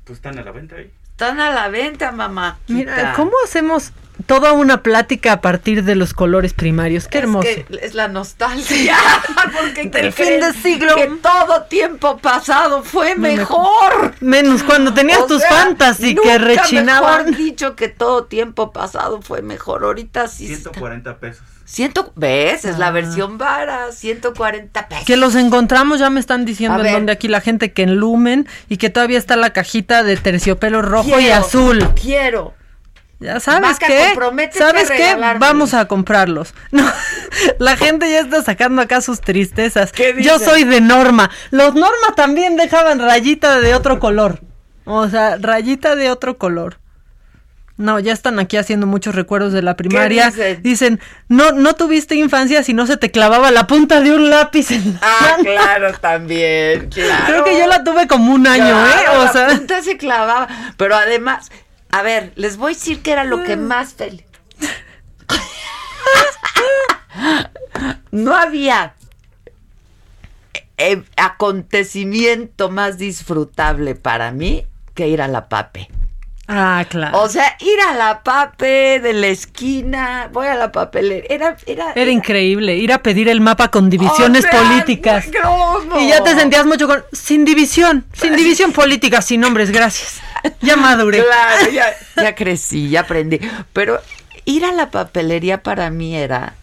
Pues están a la venta ahí. Están a la venta, mamá. Mira, ¿cómo hacemos toda una plática a partir de los colores primarios? Qué hermoso. Es, que es la nostalgia. Porque Del ¿qué fin de siglo. Que todo tiempo pasado fue Me- mejor. Menos cuando tenías O tus sea, fantasy nunca que rechinaban. mejor dicho que todo tiempo pasado fue mejor. Ahorita sí. está- 140 pesos. Ciento, ¿Ves? Es la Ah. versión vara. 140 pesos. Que los encontramos, ya me están diciendo A en ver. donde aquí la gente que en Lumen y que todavía está la cajita de terciopelo rojo y azul. Quiero. Ya sabes Vaca, qué, ¿sabes qué? Vamos a comprarlos. No, la gente ya está sacando acá sus tristezas. ¿Qué Yo soy de Norma. Los Norma también dejaban rayita de otro color. O sea, rayita de otro color. No, ya están aquí haciendo muchos recuerdos de la primaria. dicen? no, no tuviste infancia si no se te clavaba la punta de un lápiz en la Ah, mano. claro, también. Claro. Creo que yo la tuve como un año, Claro, ¿eh? O la sea, punta se clavaba. Pero además, a ver, les voy a decir que era lo que más feliz. no había eh, acontecimiento más disfrutable para mí que ir a la pape. Ah, claro. O sea, ir a la pape de la esquina, voy a la papelería. Era, era, Era increíble ir a pedir el mapa con divisiones O sea, políticas. Y ya te sentías mucho con sin división, sin división política, sin nombres, gracias. Ya maduré. Claro, ya, ya crecí, ya aprendí. Pero ir a la papelería para mí era.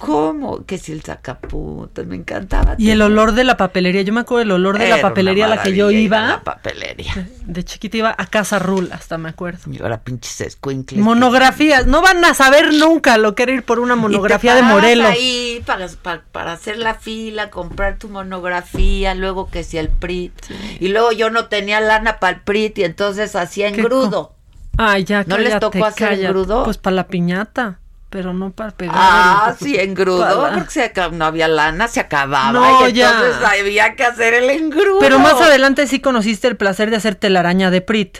¿Cómo? Que si el sacapuntas, me encantaba. Y el olor de la papelería, yo me acuerdo del olor de Era la papelería a la que yo iba. La papelería. De chiquita iba a Casa Rul, hasta me acuerdo. Y ahora pinches escuincles. Monografías, no van a saber nunca lo que era ir por una monografía Y te de Morelos. ahí para, para, para hacer la fila, comprar tu monografía, luego que si el PRIT. Y luego yo no tenía lana para el PRIT y entonces hacía ¿Qué engrudo. Ay, ya, ¿No les cállate, tocó hacer cállate. engrudo? Pues para la piñata, pero no para pegar. Ah, el- sí, engrudo, para- porque se no había lana, se acababa. No, y ya. entonces había que hacer el engrudo. Pero más adelante sí conociste el placer de hacer telaraña de Prit.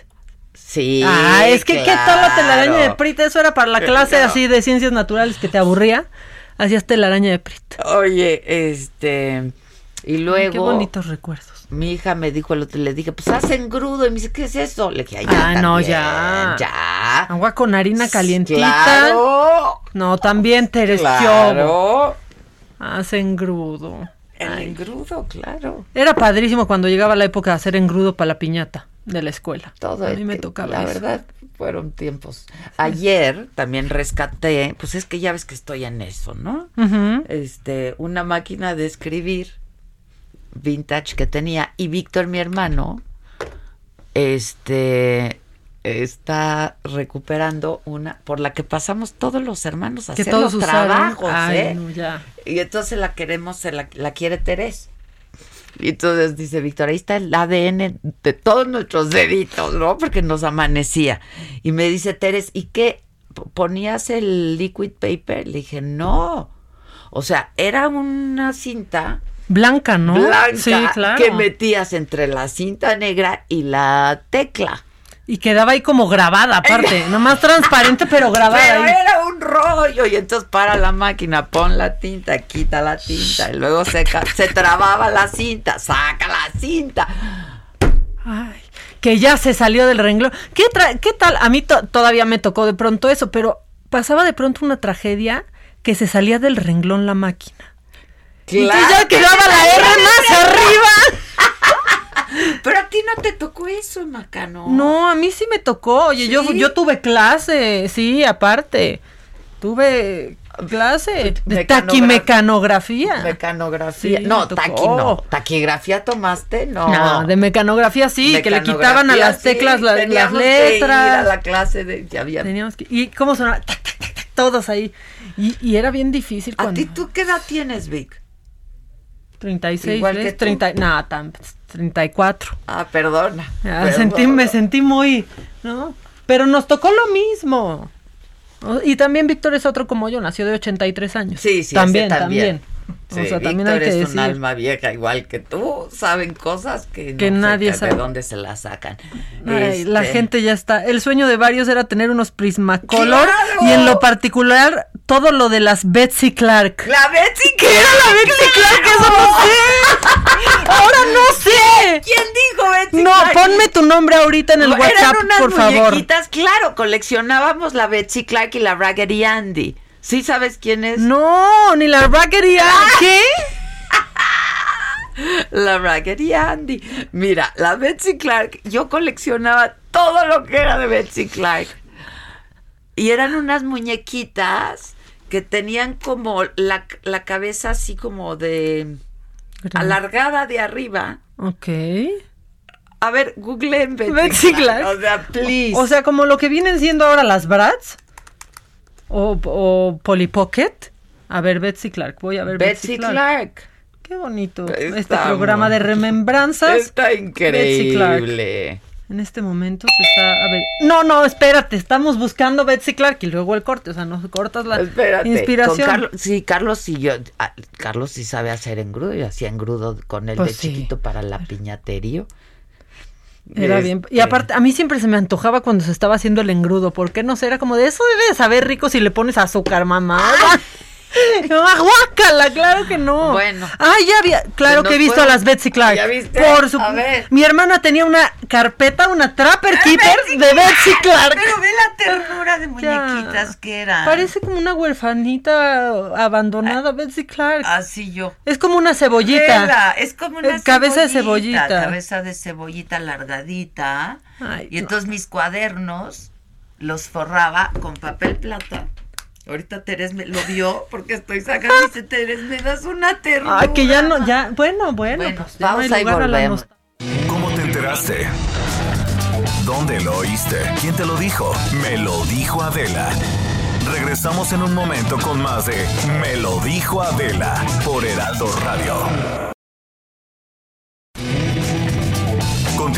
Sí. Ah, es que qué tal la telaraña de claro. Prit, eso era para la clase Claro. así de ciencias naturales que te aburría. Hacías telaraña de Prit. Oye, este. Y luego. qué bonitos recuerdos. Mi hija me dijo el otro, le dije, pues haz engrudo. Y me dice, ¿qué es eso? Le dije, "Ay, ya. Ah, no, ya. Ya. Agua con harina calientita. Claro. No, también Teres Claro. Haz engrudo. El Ay. engrudo, claro. Era padrísimo cuando llegaba la época de hacer engrudo para la piñata de la escuela. Todo A mí me este, tocaba La eso. verdad, fueron tiempos. Ayer también rescaté, pues es que ya ves que estoy en eso, ¿no? Este, una máquina de escribir vintage que tenía y Víctor, mi hermano, este está recuperando una por la que pasamos todos los hermanos a Que hacer todos los trabajos, Ay, ¿eh? no, ya. Y entonces la queremos, se la, la quiere Terés. Y entonces dice Víctor, ahí está el ADN de todos nuestros deditos, ¿no? Porque nos amanecía. Y me dice Teres, ¿y qué? ¿P- ¿Ponías el liquid paper? Le dije, no. O sea, era una cinta Blanca, ¿no? blanca Sí, claro. que metías entre la cinta negra y la tecla. Y quedaba ahí como grabada, aparte. Nomás transparente, pero grabada. Pero ahí. era un rollo y entonces para la máquina, pon la tinta, quita la tinta y luego se, se trababa la cinta, saca la cinta. Ay, que ya se salió del renglón. ¿Qué, tra- qué tal? A mí to- todavía me tocó de pronto eso, pero pasaba de pronto una tragedia que se salía del renglón la máquina. Y Claro ya que quedaba la R más arriba. Pero a ti no te tocó eso, Macano. No, a mí sí me tocó. Oye, yo, ¿Sí? yo tuve clase, sí, aparte. Tuve clase de Mecanogra- taquimecanografía. Mecanografía. Sí, no, taqui no. Taquigrafía tomaste, no. No, de mecanografía sí, que le quitaban a las teclas sí, la- las teníamos que ir letras. a la clase de ya había. Teníamos que- ¿Y cómo sonaba? Tac, tac, tac, tac, todos ahí. Y, y era bien difícil ¿A cuando... ti tú qué edad tienes, Vic? 36, Igual que tú. 30, no, tan, 34. Ah, perdona. Ya, perdona. sentí, me sentí muy, ¿no? Pero nos tocó lo mismo. Y también Víctor es otro como yo, nació de 83 años. Sí, sí, también, también. también. Sí, o sea, también Víctor hay que es decir. un alma vieja igual que tú. Saben cosas que, no nadie sabe. de dónde se las sacan. Ay, la Este, gente ya está. El sueño de varios era tener unos Prismacolor ¡Claro! y en lo particular todo lo de las Betsy Clark. La Betsy ¿Qué era la Betsy Clark? Eso no sé. Ahora no sé. ¿Quién dijo Betsy No, Clark? ponme tu nombre ahorita en el Eran WhatsApp, unas por favor. muñequitas, claro, coleccionábamos la Betsy Clark y la Raggedy Andy. ¿Sí sabes quién es? No, ni la Raggedy Andy. ¿Qué? La Raggedy Andy. Mira, la Betsy Clark, yo coleccionaba todo lo que era de Betsy Clark. Y eran unas muñequitas que tenían como la, la cabeza así como de alargada de arriba. Ok. A ver, googleen Betsy, Betsy Clark. Clark. O sea, please. O sea, como lo que vienen siendo ahora las Bratz o, o Polly Pocket. A ver, Betsy Clark. Voy a ver Betsy, Betsy Clark. Qué bonito. Este programa de remembranzas. Está increíble. En este momento se está. A ver. No, no, espérate. Estamos buscando Betsy Clark y luego el corte. O sea, no cortas la Espérate, inspiración. Carlos, sí, Carlos sí yo, ah, Carlos sí sabe hacer engrudo, yo hacía engrudo con él Pues de sí. chiquito para la piñatería. Era bien. Y aparte, a mí siempre se me antojaba cuando se estaba haciendo el engrudo. ¿Por qué no sé? Era como de eso debe de saber rico si le pones azúcar, mamá. No, guácala, claro que no. Bueno. Ah, ya había. Claro que he visto a las Betsy Clark. ¿Ya viste? Por su- A ver. Mi hermana tenía una carpeta, una Trapper Keeper de Betsy Clark. Pero ve la ternura de muñequitas que eran. Parece como una huerfanita abandonada, Betsy Clark. Así yo. Es como una cebollita. Vela, es como una Eh, cabeza de cebollita. Cabeza de cebollita alargadita. Ay, y entonces mis cuadernos los forraba con papel plata. Ahorita Teres me lo vio porque estoy sacando y dice, Teres, me das una ternura. Ay, que ya no, ya. Bueno, bueno. Bueno, pues ya no pausa y volvemos. ¿Cómo te enteraste? ¿Dónde lo oíste? ¿Quién te lo dijo? Me lo dijo Adela. Regresamos en un momento con más de Me lo dijo Adela por Heraldo Radio.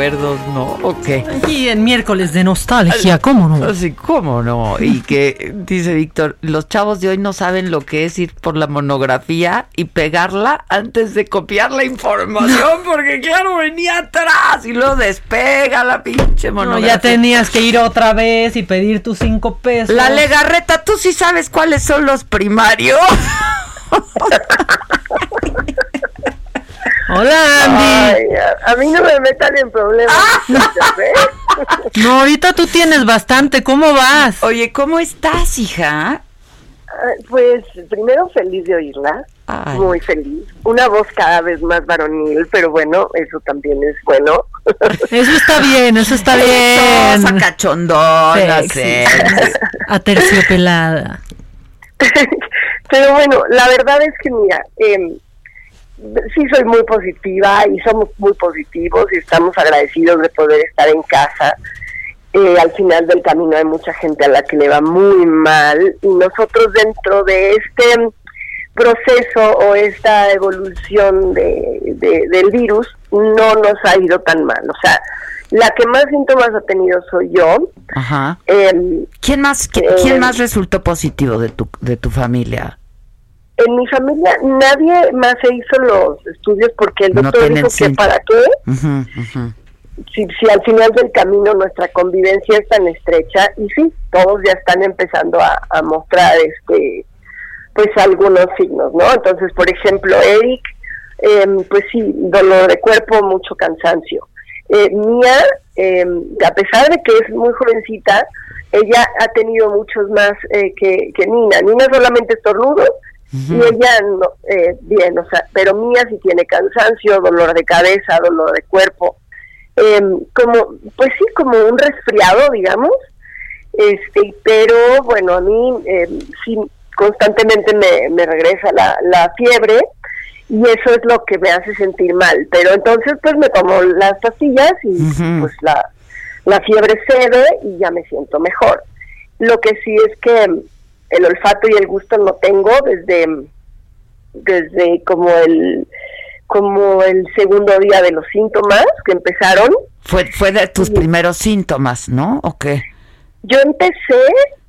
Recuerdos, ¿no? ¿O qué? Y en miércoles de nostalgia, ¿cómo no? Así, ¿cómo no? Y que, dice Víctor, los chavos de hoy no saben lo que es ir por la monografía y pegarla antes de copiar la información, porque claro, venía atrás y luego despega la pinche No, monografía. ya tenías que ir otra vez y pedir tus cinco pesos. La legarreta, ¿tú sí sabes cuáles son los primarios? Hola, Andy. Ay, a, a mí no me metan en problemas. No, ahorita tú tienes bastante. ¿Cómo vas? Oye, ¿cómo estás, hija? Pues primero feliz de oírla, Ay. muy feliz. Una voz cada vez más varonil, pero bueno, eso también es bueno. Eso está bien, eso está bien. Sosa, cachondona. Aterciopelada. Pero bueno, la verdad es que mira, em, sí soy muy positiva y somos muy positivos y estamos agradecidos de poder estar en casa. Eh, al final del camino hay mucha gente a la que le va muy mal y nosotros dentro de este proceso o esta evolución de, de- del virus no nos ha ido tan mal. O sea, la que más síntomas ha tenido soy yo. Ajá. Em, ¿Quién más, qui- eh, quién más resultó positivo de tu, de tu familia? En mi familia nadie más se hizo los estudios porque el doctor dijo que para qué, si, si al final del camino nuestra convivencia es tan estrecha y sí, todos ya están empezando a, a mostrar este pues algunos signos, ¿no? Entonces, por ejemplo, Eric, em, pues sí, dolor de cuerpo, mucho cansancio. Eh, Mía, em, a pesar de que es muy jovencita, ella ha tenido muchos más eh, que, que Nina. Nina solamente estornudos y ella no, eh, bien, o sea, pero Mía sí tiene cansancio, dolor de cabeza, dolor de cuerpo, em, como, pues sí, como un resfriado, digamos, este, pero bueno, a mí em, sí, constantemente me, me regresa la, la fiebre y eso es lo que me hace sentir mal. Pero entonces pues me tomo las pastillas y pues la, la fiebre cede y ya me siento mejor. Lo que sí es que el olfato y el gusto no tengo desde desde como el como el segundo día de los síntomas que empezaron. Fue fue de tus primeros síntomas, ¿no? ¿O qué? Yo empecé,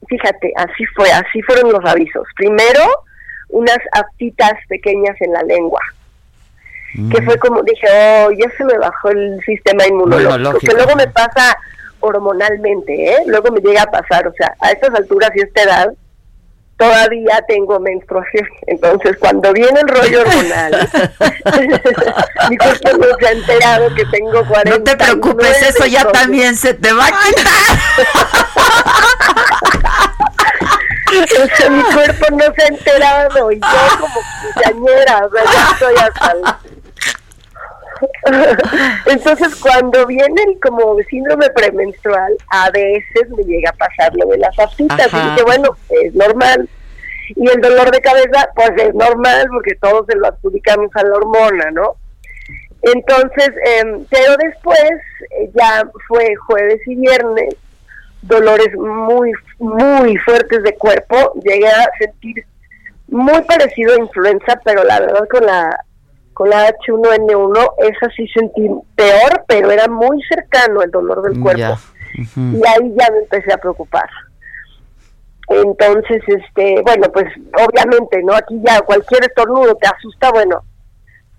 fíjate, así fue, así fueron los avisos. Primero, unas aftitas pequeñas en la lengua. Que fue como, dije, oh, ya se me bajó el sistema inmunológico. Inmunológico. Que luego me pasa hormonalmente, ¿eh? Luego me llega a pasar, o sea, a estas alturas y a esta edad, todavía tengo menstruación. Entonces, cuando viene el rollo hormonal, mi cuerpo no se ha enterado que tengo 40 No te preocupes, eso ya también se te va a O sea, mi cuerpo no se ha enterado y yo como quinceañera, o sea, ya estoy hasta el- Entonces, cuando viene el como síndrome premenstrual, a veces me llega a pasar lo de las aftitas. Ajá. Y dije, bueno, es normal. Y el dolor de cabeza, pues es normal porque todos se lo adjudicamos a la hormona, ¿no? Entonces, em, pero después eh, ya fue jueves y viernes, dolores muy, muy fuertes de cuerpo. Llegué a sentir muy parecido a influenza, pero la verdad con la con la H1N1, esa sí sentí peor, pero era muy cercano el dolor del cuerpo. Ya. Ujú. Y ahí ya me empecé a preocupar. Entonces, este, bueno, pues obviamente, ¿no? Aquí ya cualquier estornudo te asusta, bueno,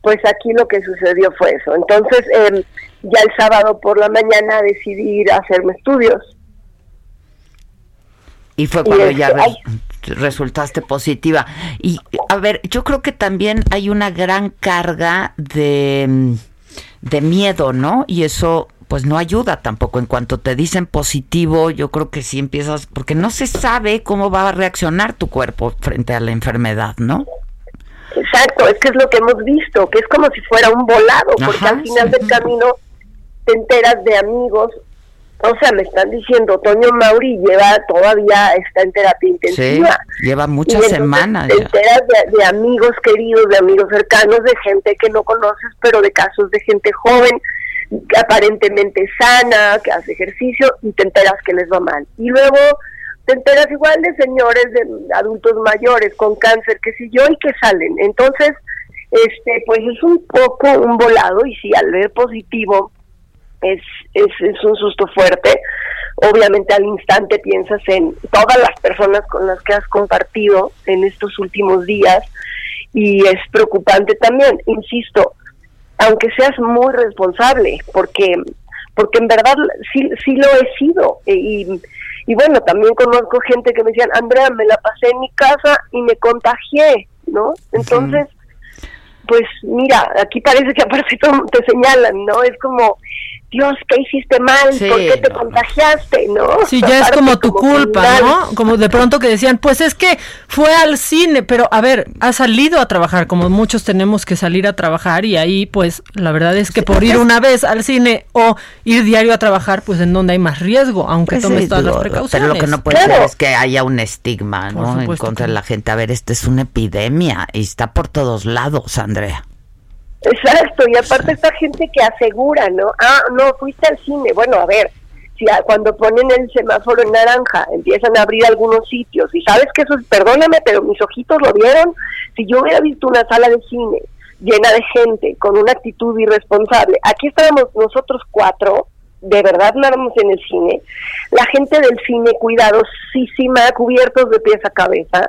pues aquí lo que sucedió fue eso. Entonces, em, ya el sábado por la mañana decidí ir a hacerme estudios. Y fue cuando ya resultaste positiva. Y a ver, yo creo que también hay una gran carga de, de miedo, ¿no? Y eso pues no ayuda tampoco. En cuanto te dicen positivo, yo creo que sí empiezas, porque no se sabe cómo va a reaccionar tu cuerpo frente a la enfermedad, ¿no? Exacto, es que es lo que hemos visto, que es como si fuera un volado, porque Ajá, al final sí. del camino te enteras de amigos, o sea, me están diciendo, Toño Mauri lleva todavía, está en terapia Sí, intensiva. lleva Y muchas semanas Te enteras de, de amigos queridos, de amigos cercanos, de gente que no conoces, pero de casos de gente joven, que aparentemente sana, que hace ejercicio, y te enteras que les va mal. Y luego te enteras igual de señores, de adultos mayores con cáncer, que si yo, y que salen. Entonces, este pues es un poco un volado, y si al ver positivo es, es, es un susto fuerte. Obviamente al instante piensas en todas las personas con las que has compartido en estos últimos días y es preocupante también, insisto, aunque seas muy responsable, porque porque en verdad sí, sí lo he sido e- y, y bueno, también conozco gente que me decían, Andrea, me la pasé en mi casa y me contagié, ¿no? Entonces, pues mira, aquí parece que aparte te señalan, ¿no? Es como, Dios, ¿qué hiciste mal? Sí, ¿Por qué te contagiaste, no? Sí, ya es como tu culpa, criminal. ¿no? Como de pronto que decían, pues es que fue al cine, pero a ver, ha salido a trabajar, como muchos tenemos que salir a trabajar y ahí pues la verdad es que por ir una vez al cine o ir diario a trabajar, pues en donde hay más riesgo, aunque Pues tomes sí, todas las precauciones. Pero lo que no puede ser es que haya un estigma, ¿no? En contra que de la gente. A ver, esta es una epidemia y está por todos lados, Andrea. Exacto, y aparte esta gente que asegura, ¿no? Ah, no, fuiste al cine. Bueno, a ver, si a- cuando ponen el semáforo en naranja empiezan a abrir algunos sitios, y sabes que eso es, perdóname, pero mis ojitos lo vieron, si yo hubiera visto una sala de cine llena de gente con una actitud irresponsable, aquí estábamos nosotros cuatro, de verdad no éramos en el cine, la gente del cine cuidadosísima, cubiertos de pies a cabeza,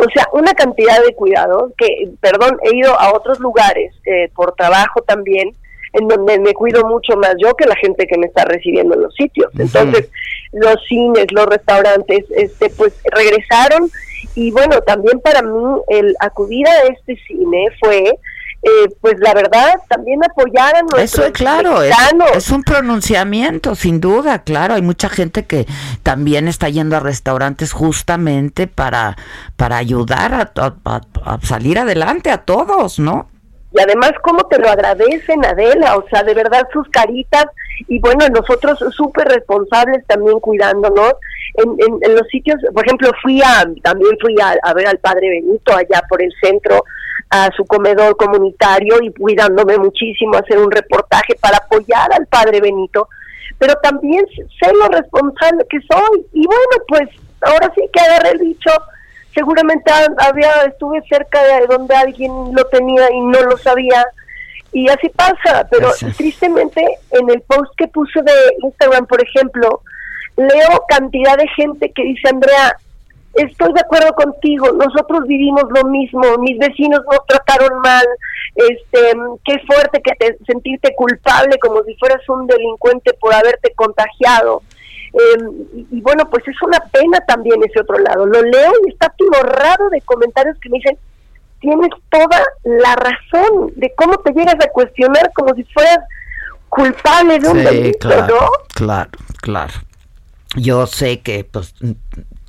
o sea, una cantidad de cuidados que, perdón, he ido a otros lugares eh, por trabajo también, en donde me cuido mucho más yo que la gente que me está recibiendo en los sitios. Entonces, los cines, los restaurantes, este, pues regresaron y bueno, también para mí el acudir a este cine fue, eh, pues la verdad, también apoyar a Eso nuestros es claro, es, un pronunciamiento, sin duda, claro. Hay mucha gente que también está yendo a restaurantes justamente para, para ayudar a, a- a- a salir adelante a todos, ¿no? y además cómo te lo agradecen Adela, o sea, de verdad sus caritas y bueno, nosotros súper responsables también cuidándonos en, en, los sitios, por ejemplo, fui a, también fui a, a, ver al padre Benito allá por el centro, a su comedor comunitario y cuidándome muchísimo, hacer un reportaje para apoyar al padre Benito, pero también sé lo responsable que soy. Y bueno, pues ahora sí que agarré el bicho seguramente había estuve cerca de donde alguien lo tenía y no lo sabía y así pasa, pero tristemente en el post que puse de Instagram, por ejemplo, leo cantidad de gente que dice, Andrea, estoy de acuerdo contigo, nosotros vivimos lo mismo, mis vecinos nos trataron mal, este, qué fuerte que te sentirte culpable como si fueras un delincuente por haberte contagiado. Eh, y, bueno, pues es una pena también ese otro lado. Lo leo y está raro de comentarios que me dicen, tienes toda la razón de cómo te llegas a cuestionar como si fueras culpable de un delito, claro, Claro, claro. Yo sé que pues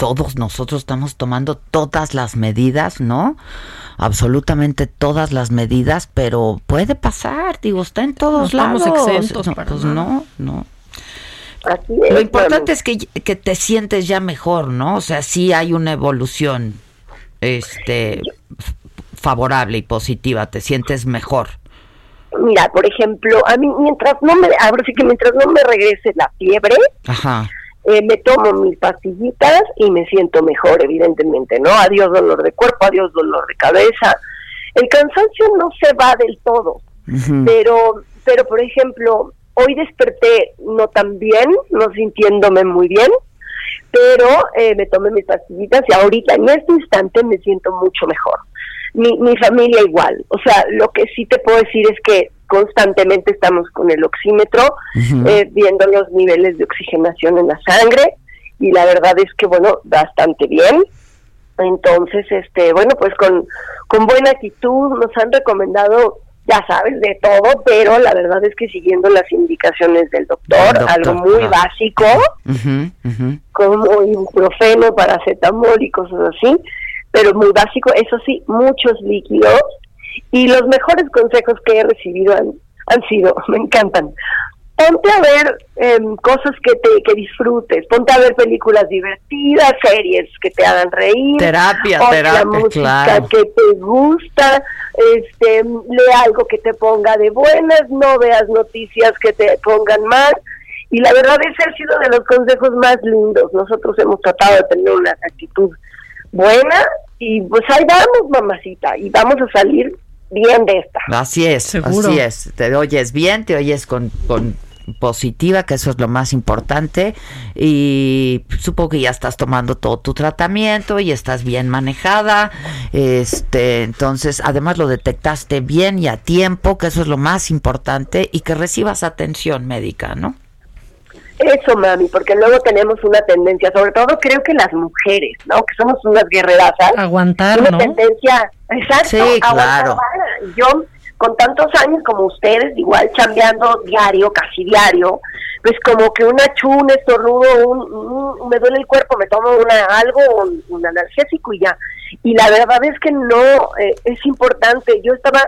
todos nosotros estamos tomando todas las medidas, ¿no? Absolutamente todas las medidas, pero puede pasar, digo, está en todos lados. Estamos exentos pues no, no. Lo importante es que, que, te sientes ya mejor, ¿no? O sea, sí hay una evolución este favorable y positiva, te sientes mejor. Mira, por ejemplo, a mí mientras no me, ahora sí que mientras no me regrese la fiebre, eh, me tomo mis pastillitas y me siento mejor, evidentemente, ¿no? Adiós dolor de cuerpo, adiós dolor de cabeza. El cansancio no se va del todo, pero, pero por ejemplo, Hoy desperté no tan bien, no sintiéndome muy bien, pero eh, me tomé mis pastillitas y ahorita en este instante me siento mucho mejor. Mi, mi familia igual. O sea, lo que sí te puedo decir es que constantemente estamos con el oxímetro, eh, viendo los niveles de oxigenación en la sangre y la verdad es que, bueno, bastante bien. Entonces, este, bueno, pues con, con buena actitud nos han recomendado ya sabes, de todo, pero la verdad es que siguiendo las indicaciones del doctor, algo muy básico, como ibuprofeno, paracetamol y cosas así, pero muy básico, eso sí, muchos líquidos, y los mejores consejos que he recibido han, han sido, me encantan, ponte a ver em, cosas que te que disfrutes, ponte a ver películas divertidas, series que te hagan reír, terapia, terapia, música que te gusta, este, lee algo que te ponga de buenas, no veas noticias que te pongan mal. Y la verdad ese ha sido de los consejos más lindos. Nosotros hemos tratado de tener una actitud buena y pues ahí vamos, mamacita, y vamos a salir bien de esta. Así es, así es. Te oyes bien, te oyes con, con positiva, que eso es lo más importante. Y supongo que ya estás tomando todo tu tratamiento y estás bien manejada. Este, entonces, además lo detectaste bien y a tiempo, que eso es lo más importante, y que recibas atención médica, ¿no? Eso, mami, porque luego tenemos una tendencia, sobre todo creo que las mujeres, ¿no? Que somos unas guerreras, Aguantar, una tendencia, exacto, sí, claro. Yo con tantos años como ustedes, igual chambeando diario, casi diario, pues como que una chu, un estornudo, un, me duele el cuerpo, me tomo una algo, un, analgésico y ya. Y la verdad es que no, eh, es importante. Yo estaba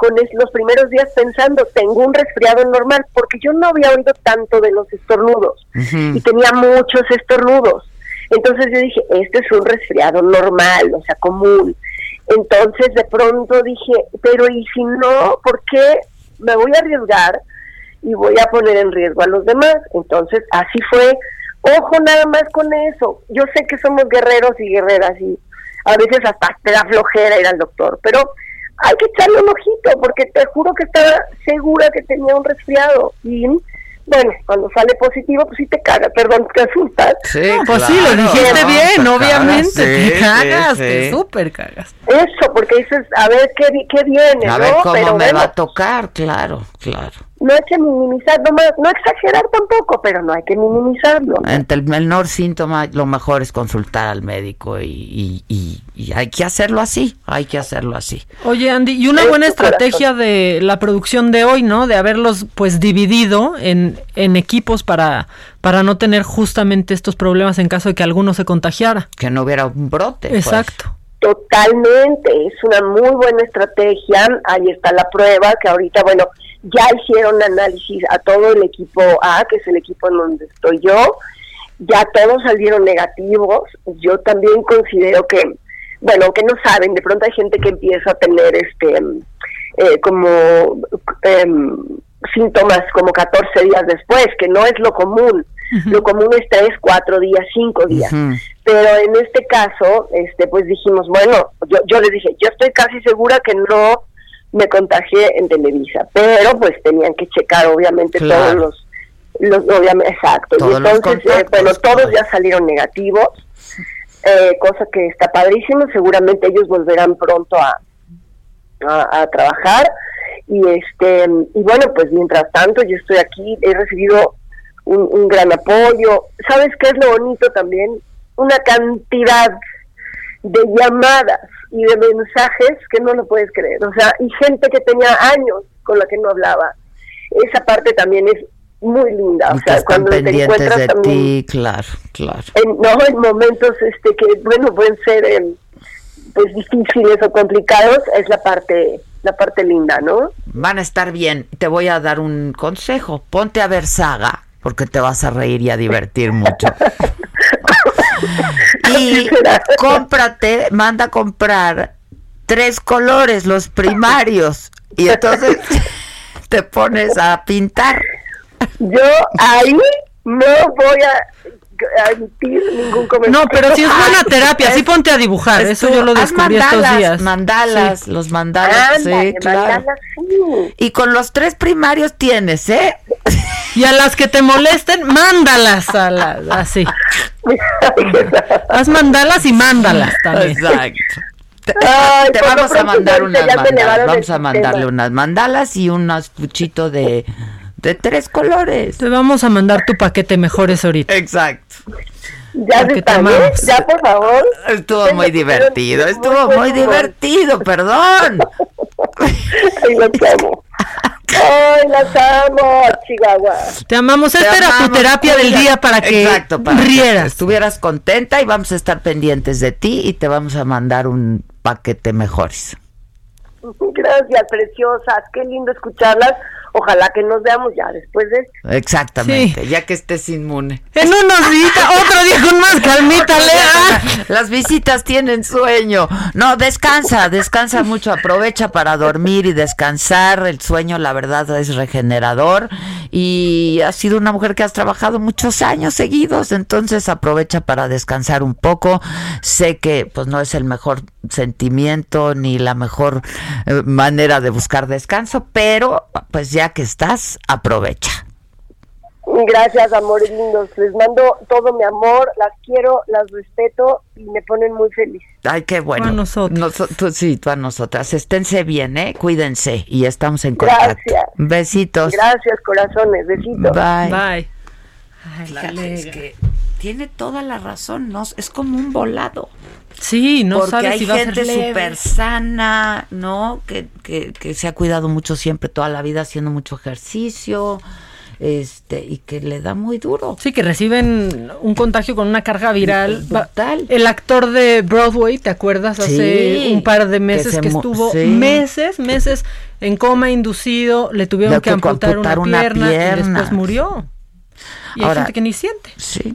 con los primeros días pensando, tengo un resfriado normal, porque yo no había oído tanto de los estornudos y tenía muchos estornudos. Entonces yo dije, este es un resfriado normal, o sea, común. Entonces de pronto dije, pero ¿y si no? ¿Por qué me voy a arriesgar y voy a poner en riesgo a los demás? Entonces así fue. Ojo nada más con eso. Yo sé que somos guerreros y guerreras y a veces hasta te da flojera ir al doctor, pero hay que echarle un ojito porque te juro que estaba segura que tenía un resfriado. Y bueno, cuando sale positivo, pues sí te caga, perdón, te asustas. Sí, pues sí, lo dijiste bien, obviamente, te cagas, te súper cagas. Eso, porque dices, a ver qué, qué viene, A ver cómo me va a tocar, claro, claro no hay que minimizar, no, no exagerar tampoco, pero no hay que minimizarlo. Ante el menor síntoma, lo mejor es consultar al médico y, y, y, hay que hacerlo así, hay que hacerlo así. Oye, Andy, y una buena estrategia de la producción de hoy, ¿no? De haberlos pues dividido en, en equipos para, para no tener justamente estos problemas en caso de que alguno se contagiara. Que no hubiera un brote. Pues. Exacto. Totalmente, es una muy buena estrategia. Ahí está la prueba que ahorita, bueno, ya hicieron análisis a todo el equipo A, que es el equipo en donde estoy yo. Ya todos salieron negativos. Yo también considero que, bueno, que no saben, de pronto hay gente que empieza a tener este eh, como em, síntomas como 14 días después, que no es lo común. Lo común es 3, 4 días, 5 días. Pero en este caso, este pues dijimos, bueno, yo, yo les dije, yo estoy casi segura que no me contagié en Televisa, pero pues tenían que checar obviamente todos los, los obviamente, exacto. y entonces, eh, bueno, todos ya salieron negativos, eh, cosa que está padrísimo, seguramente ellos volverán pronto a, a, a trabajar. Y este y bueno pues mientras tanto yo estoy aquí he recibido un, un gran apoyo. Sabes qué es lo bonito también una cantidad de llamadas y de mensajes que no lo puedes creer o sea y gente que tenía años con la que no hablaba esa parte también es muy linda Y o sea están cuando te pendientes encuentras de también ti, claro, claro. en, no en momentos este que bueno pueden ser em, pues difíciles o complicados es la parte la parte linda no Van a estar bien. Te voy a dar un consejo. Ponte a ver saga, porque te vas a reír y a divertir mucho. y cómprate, manda a comprar tres colores, los primarios. Y entonces te pones a pintar. Yo ahí no voy a, a emitir ningún comentario. No, pero si es buena terapia, sí ponte a dibujar, es eso tú, yo lo descubrí estos días. Mandalas, Sí. los mandalas, Ándale, sí, claro. mandalas, sí. Y con los tres primarios tienes, ¿eh? Y a las que te molesten, mándalas a las, así. Haz mandalas y mándalas también. Exacto. Te, Ay, te por lo vamos a mandar unas mandalas. Vamos a mandarle unas mandalas y un puchito de, de tres colores. Te vamos a mandar tu paquete mejores ahorita. Exacto. Ya se. Ya, por favor. Estuvo muy divertido, estuvo muy humor. divertido, perdón. Ay, las amo. Ay, las amo, Chihuahua. Te amamos. Esta era tu terapia del día para que Exacto, para que rieras. estuvieras contenta y vamos a estar pendientes de ti y te vamos a mandar un paquete mejores. Gracias, preciosas. Qué lindo escucharlas. Ojalá que nos veamos ya después de esto. Exactamente, ya que estés inmune. En unos días, otro día con más calmita, Lea. Las visitas tienen sueño. No, descansa, descansa mucho, aprovecha para dormir y descansar. El sueño, la verdad, es regenerador. Y has sido una mujer que has trabajado muchos años seguidos, entonces aprovecha para descansar un poco. Sé que pues no es el mejor sentimiento ni la mejor eh, manera de buscar descanso, pero pues ya que estás, aprovecha. Gracias, amores lindos. Les mando todo mi amor. Las quiero, las respeto y me ponen muy feliz. Ay, qué bueno. Tú a nosotros. Noso- tú- sí, tú a nosotras. Esténse bien, ¿eh? Cuídense y estamos en contacto. Gracias. Besitos. Gracias, corazones. Besitos. Bye. Bye. Claro, es que tiene toda la razón, ¿no? Es como un volado. Sí, no porque sabes hay si va a gente súper sana, ¿no? Que, que, que se ha cuidado mucho siempre, toda la vida, haciendo mucho ejercicio, este, y que le da muy duro. Sí, que reciben un contagio con una carga viral. Brutal. El actor de Broadway, ¿te acuerdas? Hace un par de meses se que, estuvo sí. meses, meses en coma inducido, le tuvieron Le que amputar, amputar una, una pierna, y después murió. Y hay Ahora- gente que ni siente. Sí.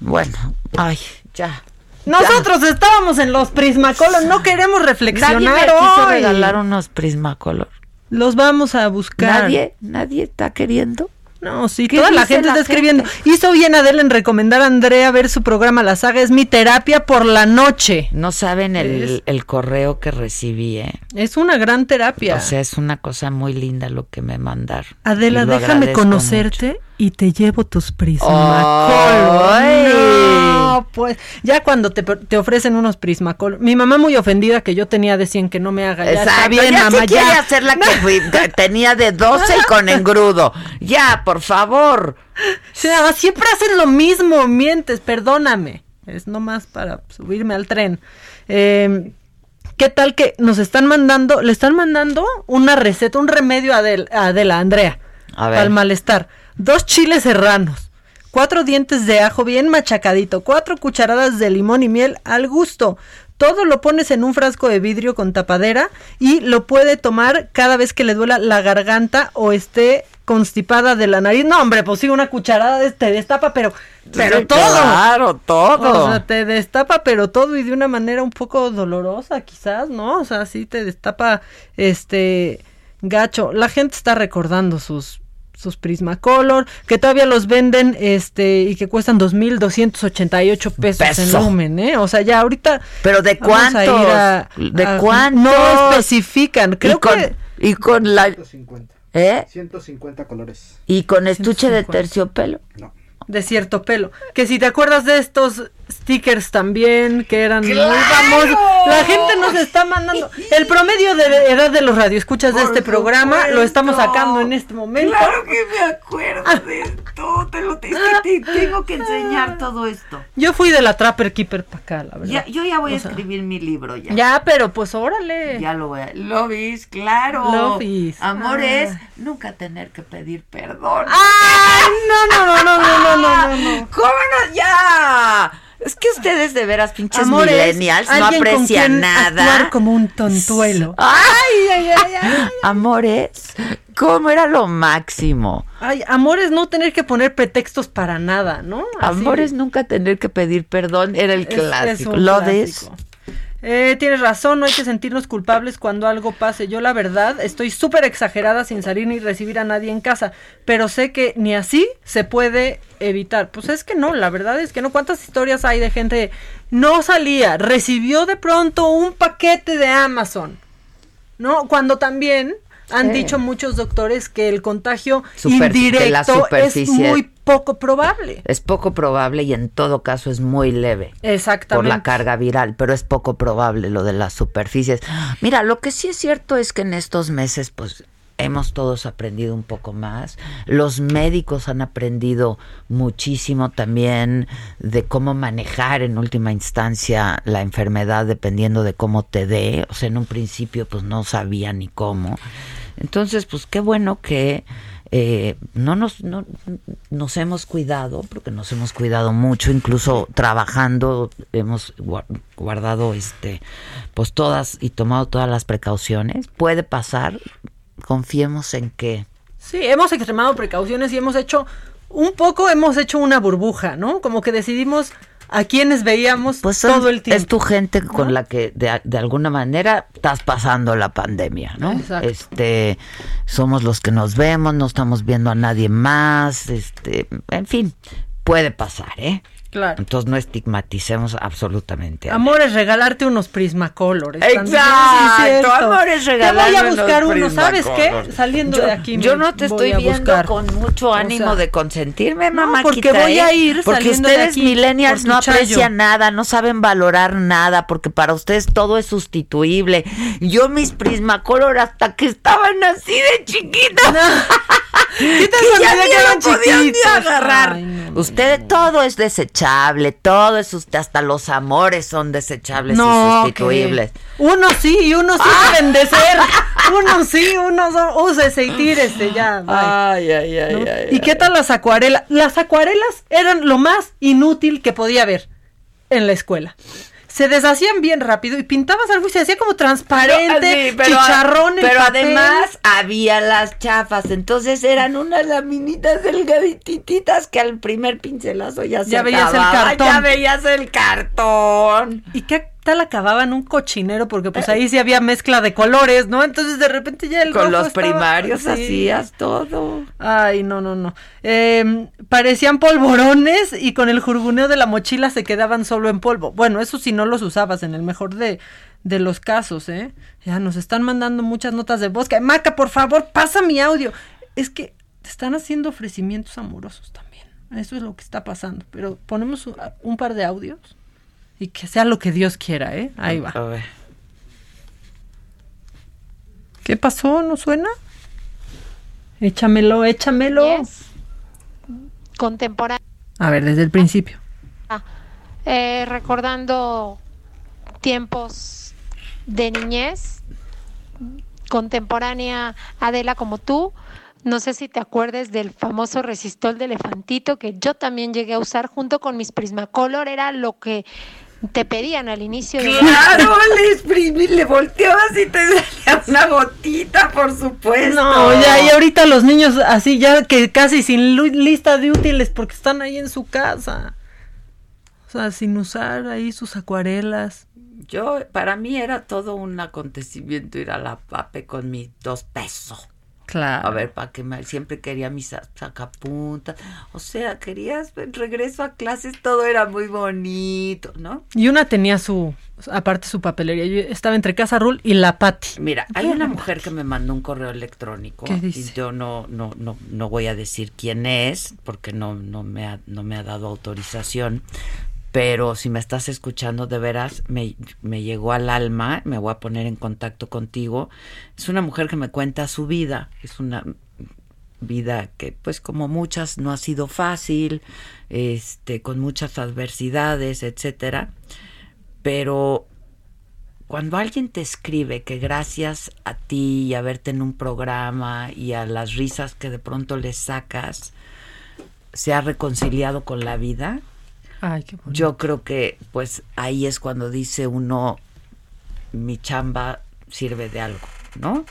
Bueno, ay, ya. Nosotros estábamos en los Prismacolor, no queremos Nadie reflexionar me quiso hoy. regalar unos Prismacolor. Los vamos a buscar. Nadie, nadie está queriendo. No, sí, ¿Qué toda la gente la está escribiendo. Hizo bien Adela en recomendar a Andrea ver su programa La Saga. Es mi terapia por la noche. No saben el, el correo que recibí, ¿eh? Es una gran terapia. O sea, es una cosa muy linda lo que me mandaron. Adela, déjame conocerte y te llevo tus Prismacolor. No, pues ya cuando te, te ofrecen unos Prismacolor. Mi mamá muy ofendida que yo tenía de 100 que no me haga. Ya está Exacto, bien, ya mamá, quiere ya. hacer la que fui- tenía de 12 y con engrudo. Ya, por favor. O sea, siempre hacen lo mismo, mientes, perdóname. Es nomás para subirme al tren. Eh, ¿Qué tal que nos están mandando, le están mandando una receta, un remedio a Adel- a Adela, Andrea, A ver. para el malestar? Dos chiles serranos, cuatro dientes de ajo bien machacadito, cuatro cucharadas de limón y miel al gusto, Todo lo pones en un frasco de vidrio con tapadera y lo puede tomar cada vez que le duela la garganta o esté constipada de la nariz. No, hombre, pues sí, una cucharada de te destapa, pero, pero Sí, todo. Claro, todo. O sea, te destapa, pero todo y de una manera un poco dolorosa, quizás, ¿no? O sea, sí te destapa, este, gacho. La gente está recordando sus sus Prismacolor, que todavía los venden, este, y que cuestan 2.288 pesos en Peso. Lumen, ¿eh? O sea, ya ahorita... Pero ¿de a- ¿De a- cuántos? No especifican, creo y con, que... Y con la... 150. ¿Eh? 150 colores. Y con estuche de 150. terciopelo. de cierto pelo. Que si te acuerdas de estos stickers también, que eran muy ¡Claro! famosos. La gente nos está mandando. El promedio de edad de los radioescuchas de este programa lo estamos sacando en este momento. Claro que me acuerdo de esto. Te lo es que te tengo que enseñar todo esto. Yo fui de la Trapper Keeper para acá, la verdad. Ya, yo ya voy a sea, escribir mi libro ya. Ya, pero pues órale. Ya lo voy a... Lobis, claro. Lobis. Amores, Ah. nunca tener que pedir perdón. ¡Ay! No, no, no, no, no, no, no, no. ¿Cómo no? ¡Ya! Es que ustedes de veras, pinches Amores, millennials, no aprecian nada. actuar como un tontuelo. ¡Ay, ay, ay, ay! Amores, ¿cómo era lo máximo? Ay, amores, no tener que poner pretextos para nada, ¿no? Así. Amores, nunca tener que pedir perdón era el Es- clásico. ¿Lo clásico. Eh, tienes razón, no hay que sentirnos culpables cuando algo pase. Yo la verdad estoy súper exagerada sin salir ni recibir a nadie en casa, pero sé que ni así se puede evitar. Pues es que no, la verdad es que no. ¿Cuántas historias hay de gente no salía, recibió de pronto un paquete de Amazon? ¿No? Cuando también han Sí. dicho muchos doctores que el contagio Super- de la indirecto es muy poco probable. Es poco probable y en todo caso es muy leve. Exactamente. por la carga viral, pero es poco probable lo de las superficies. Mira, lo que sí es cierto es que en estos meses, pues hemos todos aprendido un poco más. Los médicos han aprendido muchísimo también de cómo manejar en última instancia la enfermedad dependiendo de cómo te dé. O sea, en un principio pues no sabía ni cómo. Entonces, pues qué bueno que eh, no nos no, nos hemos cuidado porque nos hemos cuidado mucho incluso trabajando hemos gua- guardado este pues todas y tomado todas las precauciones puede pasar confiemos en que Sí, hemos extremado precauciones y hemos hecho un poco, hemos hecho una burbuja, ¿no? Como que decidimos a quienes veíamos pues son- todo el tiempo. es tu gente con la que de, de alguna manera estás pasando la pandemia no Exacto. este somos los que nos vemos no estamos viendo a nadie más este en fin puede pasar eh Claro. entonces no estigmaticemos absolutamente a Amor es regalarte unos Prismacolor. están Exacto, sí, amor es Te voy a buscar unos uno, ¿sabes qué? Saliendo yo, de aquí. yo no te estoy viendo buscar. con mucho O ánimo sea, de consentirme, no, mamá. porque voy a ir Porque saliendo de ustedes aquí millennials no aprecian nada, no saben valorar nada, porque para ustedes todo es sustituible. Yo mis Prismacolor hasta que estaban así de chiquitos. ¿Qué te que ya ni eran podían ni agarrar. Ay, no, Ustedes todo es desechable, todo es usted, hasta los amores son desechables y sustituibles. que uno sí y uno sí deben de ser. Uno sí, uno son, úsese y tírese ya. bye. Ay, ay, ay, ¿no? ay, ¿Y qué tal las acuarelas? Las acuarelas eran lo más inútil que podía haber en la escuela. Se deshacían bien rápido y pintabas algo y se hacía como transparente, Pero, sí, pero- chicharrón en Pero además había las chafas, entonces eran unas laminitas delgadititas que al primer pincelazo ya se Ya veías el cartón. Ya veías el cartón. ¿Y qué tal acababan un cochinero? Porque pues ahí sí había mezcla de colores, ¿no? Entonces de repente ya el Con rojo los estaba- primarios sí. hacías todo. Ay, no, no, no. Eh, parecían polvorones y con el jurguneo de la mochila se quedaban solo en polvo. Bueno, eso si no los usabas en el mejor de, de los casos, ¿eh? Ya nos están mandando muchas notas de voz. Que, Maca, por favor, pasa mi audio. Es que te están haciendo ofrecimientos amorosos también. Eso es lo que está pasando. Pero ponemos un, un par de audios y que sea lo que Dios quiera, ¿eh? Ahí va. A ver. ¿Qué pasó? ¿No suena? Échamelo, échamelo. contemporánea, A ver, desde el principio. eh, recordando tiempos de niñez, contemporánea Adela como tú. No sé si te acuerdes del famoso resistol de elefantito que yo también llegué a usar junto con mis Prismacolor. Era lo que Te pedían al inicio de Claro, le exprimí, le volteabas y te salía una gotita, por supuesto. No, ya, y ahorita los niños así, ya que casi sin lista de útiles porque están ahí en su casa. O sea, sin usar ahí sus acuarelas. Yo, para mí era todo un acontecimiento ir a la PAPE con mis dos pesos. Claro. A ver, para que me, siempre quería mis sa- sacapuntas. O sea, querías regreso a clases, todo era muy bonito, ¿no? Y una tenía su, aparte su papelería. Yo estaba entre Casa Rul y La Pati. Mira, hay una mujer que me mandó un correo electrónico. ¿Qué dice? Y yo no, no, no, no voy a decir quién es, porque no, no, me ha, no me ha dado autorización. Pero si me estás escuchando de veras, me, me llegó al alma, me voy a poner en contacto contigo. Es una mujer que me cuenta su vida. Es una vida que, pues como muchas, no ha sido fácil, este, con muchas adversidades, etcétera. Pero cuando alguien te escribe que gracias a ti y a verte en un programa y a las risas que de pronto le sacas, se ha reconciliado con la vida, Yo creo que pues ahí es cuando dice uno, mi chamba sirve de algo, ¿no?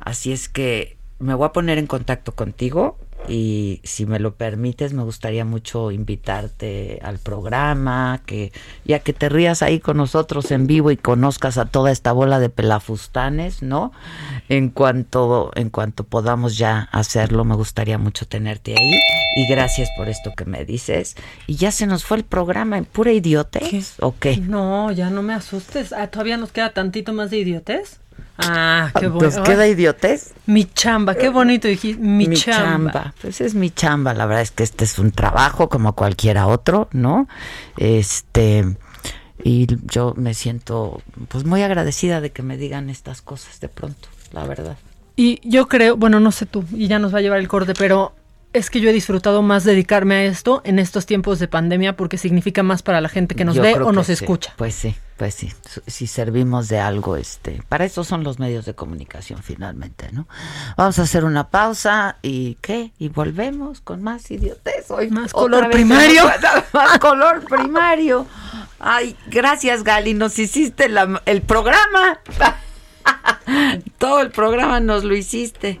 Así es que me voy a poner en contacto contigo y si me lo permites me gustaría mucho invitarte al programa, que ya que te rías ahí con nosotros en vivo y conozcas a toda esta bola de pelafustanes, ¿no? En cuanto en cuanto podamos ya hacerlo, me gustaría mucho tenerte ahí y gracias por esto que me dices. Y ya se nos fue el programa en pura idiotez, ¿o qué? No, ya no me asustes. Ah, todavía nos queda tantito más de idiotez. Ah, qué bueno. ¿Nos queda idiotez? Mi chamba, qué bonito dijiste. Mi, chamba. Pues es mi chamba. La verdad es que este es un trabajo como cualquiera otro, ¿no? Este. Y yo me siento pues muy agradecida de que me digan estas cosas de pronto, la verdad. Y yo creo, bueno, no sé tú, y ya nos va a llevar el corte, pero es que yo he disfrutado más dedicarme a esto en estos tiempos de pandemia porque significa más para la gente que nos Yo ve o nos sí. escucha. Pues sí, pues sí. Si servimos de algo, este, para eso son los medios de comunicación finalmente, ¿no? Vamos a hacer una pausa y ¿qué? Y volvemos con más idiotez. Hoy Más color primario. Más color primario. Ay, gracias Gali, nos hiciste la- el programa. Todo el programa nos lo hiciste.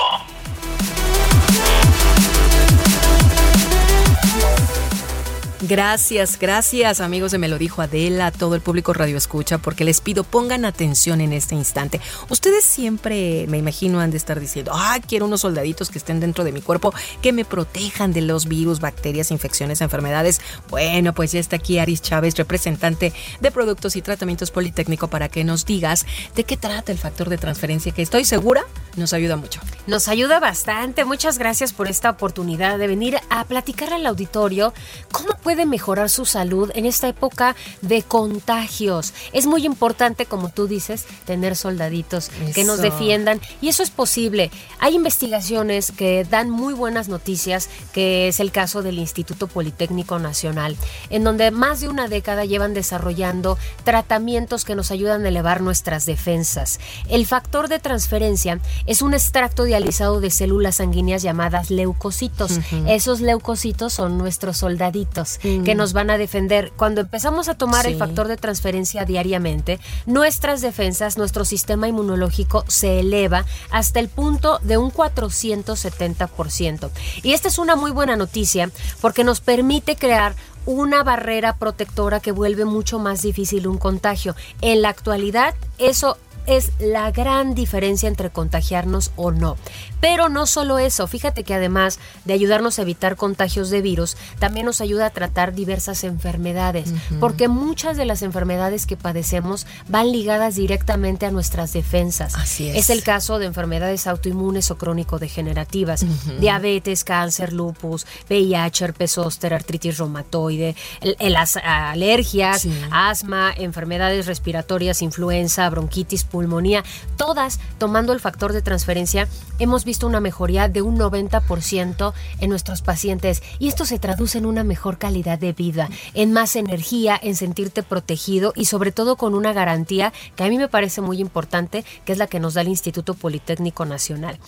Gracias, gracias amigos de Me lo dijo Adela, todo el público Radio Escucha, porque les pido pongan atención en este instante. Ustedes siempre, me imagino, han de estar diciendo, ah, quiero unos soldaditos que estén dentro de mi cuerpo, que me protejan de los virus, bacterias, infecciones, enfermedades. Bueno, pues ya está aquí Aris Chávez, representante de Productos y Tratamientos Politécnico, para que nos digas de qué trata el factor de transferencia, que estoy segura nos ayuda mucho. Nos ayuda bastante. Muchas gracias por esta oportunidad de venir a platicar al auditorio cómo puede mejorar su salud en esta época de contagios. Es muy importante, como tú dices, tener soldaditos que nos defiendan y eso es posible. Hay investigaciones que dan muy buenas noticias, que es el caso del Instituto Politécnico Nacional, en donde más de una década llevan desarrollando tratamientos que nos ayudan a elevar nuestras defensas. El factor de transferencia es un extracto dializado de células sanguíneas llamadas leucocitos. Esos leucocitos son nuestros soldaditos Mm. que nos van a defender. Cuando empezamos a tomar el factor de transferencia diariamente, nuestras defensas, nuestro sistema inmunológico se eleva hasta el punto de un 470%. Y esta es una muy buena noticia porque nos permite crear una barrera protectora que vuelve mucho más difícil un contagio. En la actualidad, eso es la gran diferencia entre contagiarnos o no. Pero no solo eso, fíjate que además de ayudarnos a evitar contagios de virus, también nos ayuda a tratar diversas enfermedades, porque muchas de las enfermedades que padecemos van ligadas directamente a nuestras defensas. Así es. Es el caso de enfermedades autoinmunes o crónico-degenerativas, diabetes, cáncer, lupus, VIH, herpes zóster, artritis reumatoide, el- el as- alergias, Sí. asma, enfermedades respiratorias, influenza, bronquitis, pulmonía, todas tomando el factor de transferencia, hemos visto una mejoría de un 90% en nuestros pacientes y esto se traduce en una mejor calidad de vida, en más energía, en sentirte protegido y sobre todo con una garantía que a mí me parece muy importante, que es la que nos da el Instituto Politécnico Nacional.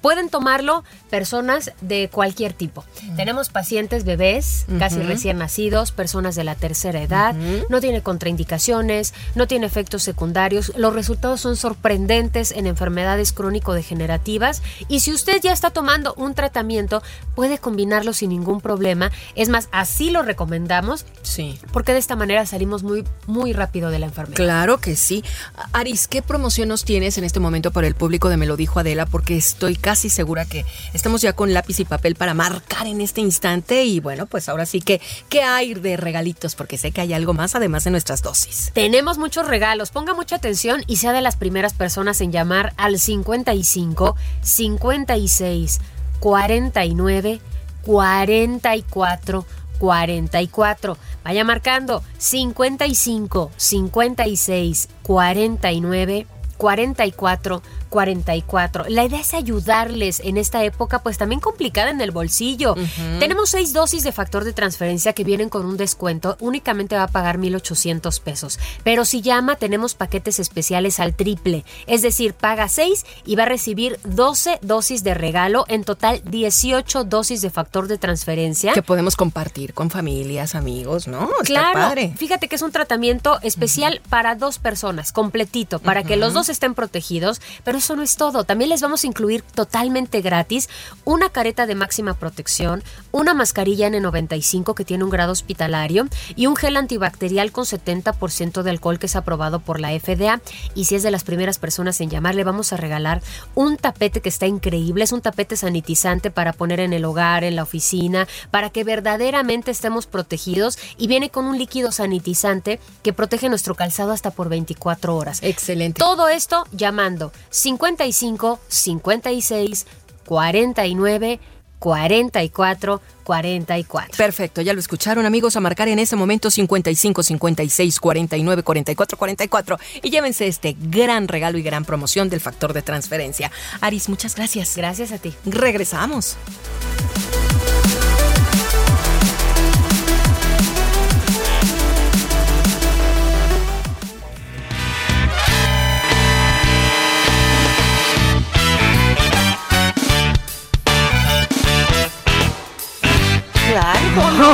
Pueden tomarlo personas de cualquier tipo. Tenemos pacientes bebés, casi recién nacidos, personas de la tercera edad, no tiene contraindicaciones, no tiene efectos secundarios. Los resultados son sorprendentes en enfermedades crónico-degenerativas y si usted ya está tomando un tratamiento, puede combinarlo sin ningún problema. Es más, así lo recomendamos. Sí. Porque de esta manera salimos muy, muy rápido de la enfermedad. Claro que sí. Aris, ¿qué promoción nos tienes en este momento para el público de Me lo dijo Adela? Porque estoy casi segura que estamos ya con lápiz y papel para marcar en este instante. Y bueno, pues ahora sí que, ¿qué hay de regalitos? Porque sé que hay algo más además de nuestras dosis. Tenemos muchos regalos. Ponga mucha atención y sea de las primeras personas en llamar al 55 56 49 44 44. Vaya marcando 55 56 49 44 44. La idea es ayudarles en esta época, pues también complicada en el bolsillo. Tenemos seis dosis de factor de transferencia que vienen con un descuento. Únicamente va a pagar 1,800 pesos. Pero si llama, tenemos paquetes especiales al triple. Es decir, paga 6 y va a recibir 12 dosis de regalo. En total, 18 dosis de factor de transferencia. Que podemos compartir con familias, amigos, ¿no? Está Claro, padre. fíjate que es un tratamiento especial para dos personas, completito, para que los dos estén protegidos, pero eso no es todo. También les vamos a incluir totalmente gratis una careta de máxima protección, una mascarilla N95 que tiene un grado hospitalario y un gel antibacterial con 70% de alcohol que es aprobado por la FDA. Y si es de las primeras personas en llamar, le vamos a regalar un tapete que está increíble. Es un tapete sanitizante para poner en el hogar, en la oficina, para que verdaderamente estemos protegidos y viene con un líquido sanitizante que protege nuestro calzado hasta por 24 horas. Excelente. Todo esto llamando 55 56 49 44 44. Perfecto, ya lo escucharon amigos a marcar en ese momento 55 56 49 44 44 y llévense este gran regalo y gran promoción del factor de transferencia. Aris, muchas gracias. Gracias a ti. Regresamos.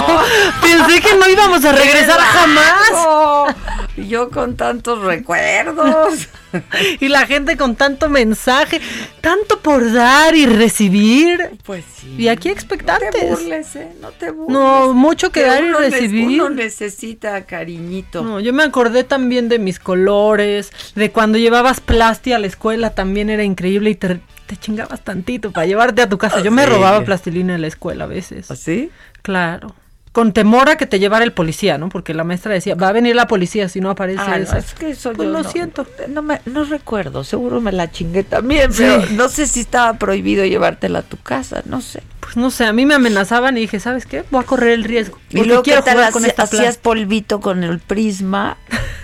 Pensé que no íbamos a regresar jamás. Yo con tantos recuerdos. Y la gente con tanto mensaje, tanto por dar y recibir. Pues sí. Y aquí No te expectantes. burles, ¿eh? No te burles. No, mucho que dar y recibir. Uno necesita cariñito. No, yo me acordé también de mis colores, de cuando llevabas plasti a la escuela también era increíble y te, te chingabas tantito para llevarte a tu casa. Yo me Sí. robaba plastilina en la escuela a veces. ¿Así? Claro. Con temor a que te llevara el policía, ¿no? Porque la maestra decía, va a venir la policía si no aparece Ah, no, esa". es que eso Pues yo lo no- siento. No, me, no recuerdo, seguro me la chingué también, Sí. pero no sé si estaba prohibido llevártela a tu casa, no sé. Pues no sé, a mí me amenazaban y dije, ¿sabes qué? Voy a correr el riesgo. Y luego, ¿qué quiero jugar con esta hacías polvito con el prisma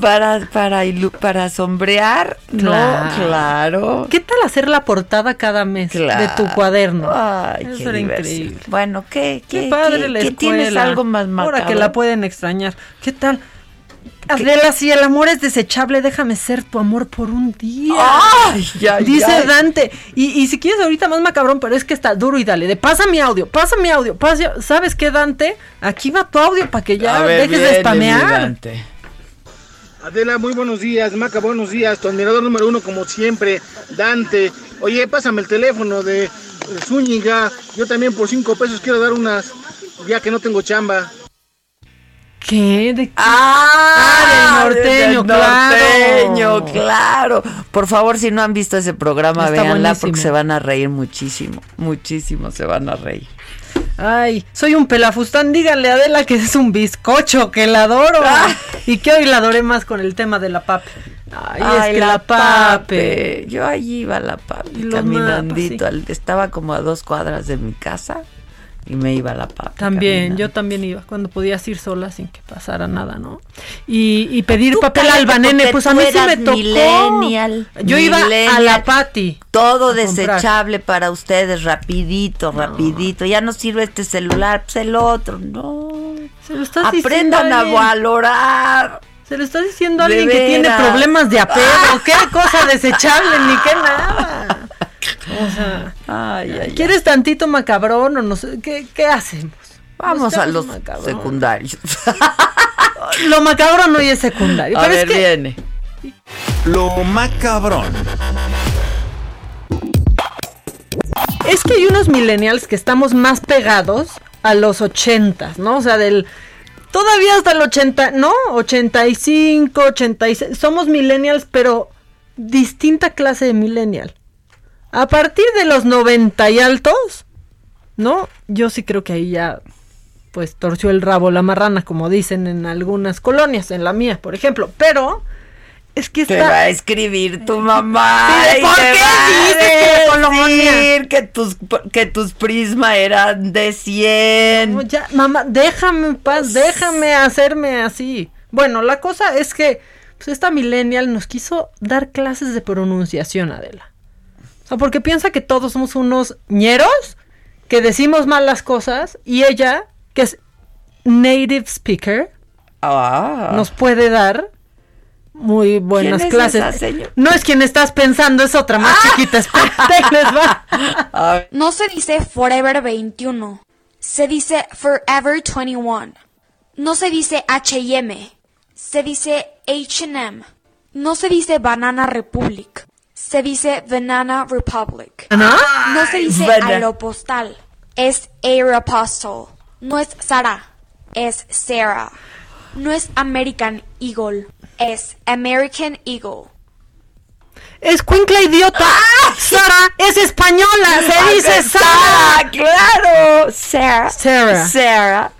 para, para, ilu- para sombrear? Claro. No, claro. ¿Qué tal hacer la portada cada mes de tu cuaderno? Ay, Eso qué era increíble. Bueno, ¿qué, Qué, qué, padre qué- la qué tienes algo más macabro? Ahora que la pueden extrañar. ¿Qué tal? Adela, si el amor es desechable, déjame ser tu amor por un día. Ay, ya, Dice ya. Dante. Y, y si quieres ahorita más macabrón, pero es que está duro y dale. De pasa mi audio, pasa mi audio. Pasa, ¿Sabes qué, Dante? Aquí va tu audio para que ya A ver, dejes de spamear. Dante. Adela, muy buenos días. Maca, buenos días. Tu admirador número uno, como siempre, Dante. Oye, pásame el teléfono de eh, Zúñiga. Yo también por cinco pesos quiero dar unas, ya que no tengo chamba. ¿Qué? ¿De qué? Ah, del norteño, del claro. norteño, claro. Por favor, si no han visto ese programa, Está véanla buenísimo. porque se van a reír muchísimo, muchísimo se van a reír. Ay, soy un pelafustán. Díganle a Adela que es un bizcocho, que la adoro. Ah. Y que hoy la adoré más con el tema de la pape. Ay, es que la, pape. Yo allí iba la pape, Y los caminandito. al- Estaba como a dos cuadras de mi casa y me iba la pape. También, caminando. yo también iba cuando podías ir sola sin que pasara nada, ¿no? Y, y pedir Tú papel albanene, porque pues a mí sí me tocó. millennial, yo iba a la Pati. Todo a comprar. desechable para ustedes, rapidito, rapidito. Ya no sirve este celular, pues el otro, no. Se lo estás Aprendan a valorar. Se lo está diciendo a alguien que tiene problemas de apego. ¿Qué cosa desechable ni qué nada? O sea, Ay, ay, ay. ¿quieres tantito macabrón o no sé? ¿Qué, qué hacemos? Vamos a los macabrón. secundarios. Lo macabrón no es secundario. A pero ver, es que viene. Lo macabrón. Es que hay unos millennials que estamos más pegados a los ochentas, ¿no? O sea, del... Todavía hasta el 80, ¿no? 85, 86. Somos millennials, pero distinta clase de millennial. A partir de los 90 y altos, ¿no? Yo sí creo que ahí ya, pues, torció el rabo la marrana, como dicen en algunas colonias, en la mía, por ejemplo. Pero es que Te va a escribir tu mamá. Sí, ¿por qué dices que que tus, que tus prisma eran de 100. No, ya, mamá, déjame en paz, déjame hacerme así. Bueno, la cosa es que pues, esta millennial nos quiso dar clases de pronunciación, Adela. O sea, porque piensa que todos somos unos ñeros que decimos mal las cosas y ella, que es native speaker, Ah. nos puede dar muy buenas ¿Quién es clases. esa? No es quien estás pensando, es otra más chiquita. Espérate, ahí les va. No se dice Forever 21. Se dice Forever 21. No se dice H&M. Se dice H&M. No se dice Banana Republic. Se dice Banana Republic. ¿No? No se dice Aeropostal. Es Aeropostal. No es Sara. Es Sarah. No es American Eagle. Es American Eagle. Es cuincla idiota. Sara es española. Se Ah, dice Sara, Sara. claro. Sarah. Sarah. Sarah.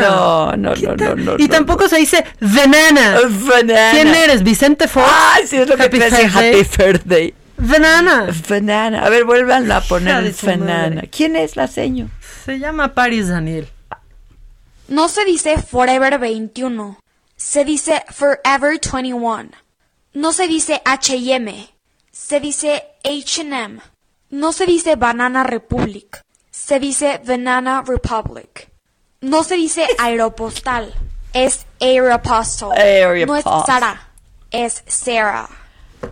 No, no, no, no, no. Y no, tampoco se dice banana. Banana. ¿Quién eres? ¿Vicente Fox? Ay, sí, es lo que Happy birthday. Happy birthday. Banana. Banana. A ver, vuelvan a poner banana. ¿Quién es la seño? Se llama Paris Daniel. No se dice Forever 21. Se dice Forever 21. No se dice H&M. Se dice H&M. No se dice Banana Republic. Se dice Banana Republic. No se dice Aeropostal. Es Aeropostal. No es. Sara. Es Sarah.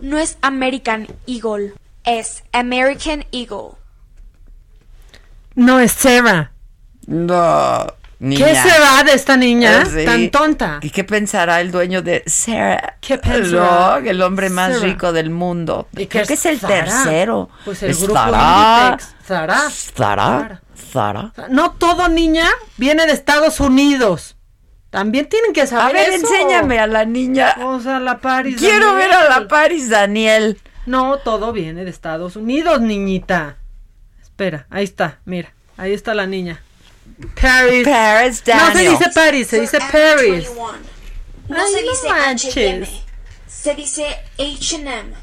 No es American Eagle. Es American Eagle. No es Sarah. No. Niña. ¿Qué se va de esta niña Sí. tan tonta? ¿Y qué pensará el dueño de Sarah? ¿Qué pensará? No, el hombre más Sarah. rico del mundo. ¿Y Creo que es el Zara? tercero. Pues el Es grupo Zara. Zara. Zara. No todo niña viene de Estados Unidos. También tienen que A saber ver, eso. enséñame a la niña. O sea, la Paris. Quiero Daniel. ver a la Paris Daniel. No, todo viene de Estados Unidos, niñita. Espera, ahí está, mira. Ahí está la niña. Paris. Paris No se dice Paris, se dice Paris. No Ay, se no dice. H&M. Se dice H&M.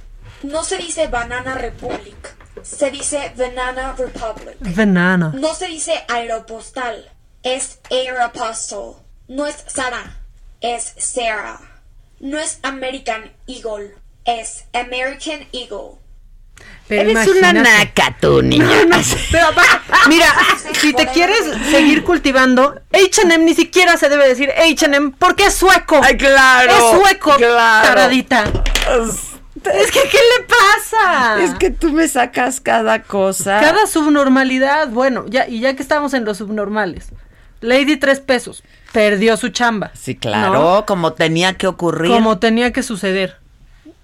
No se dice Banana Republic. Se dice Banana Republic. Banana. No se dice Aeropostal. Es Aeropostal. No es Sara. Es Sarah. No es American Eagle. Es American Eagle. Pero Eres una naca tú, niña. No, no, pero mira, si te quieres seguir cultivando, H&M ni siquiera se debe decir H&M porque es sueco. Ay, claro, Es sueco, claro. taradita. Es que, ¿qué le pasa? Es que tú me sacas cada cosa. Cada subnormalidad, bueno, ya, y ya que estamos en los subnormales, Lady Tres Pesos perdió su chamba. Sí, claro, ¿no? como tenía que ocurrir. Como tenía que suceder.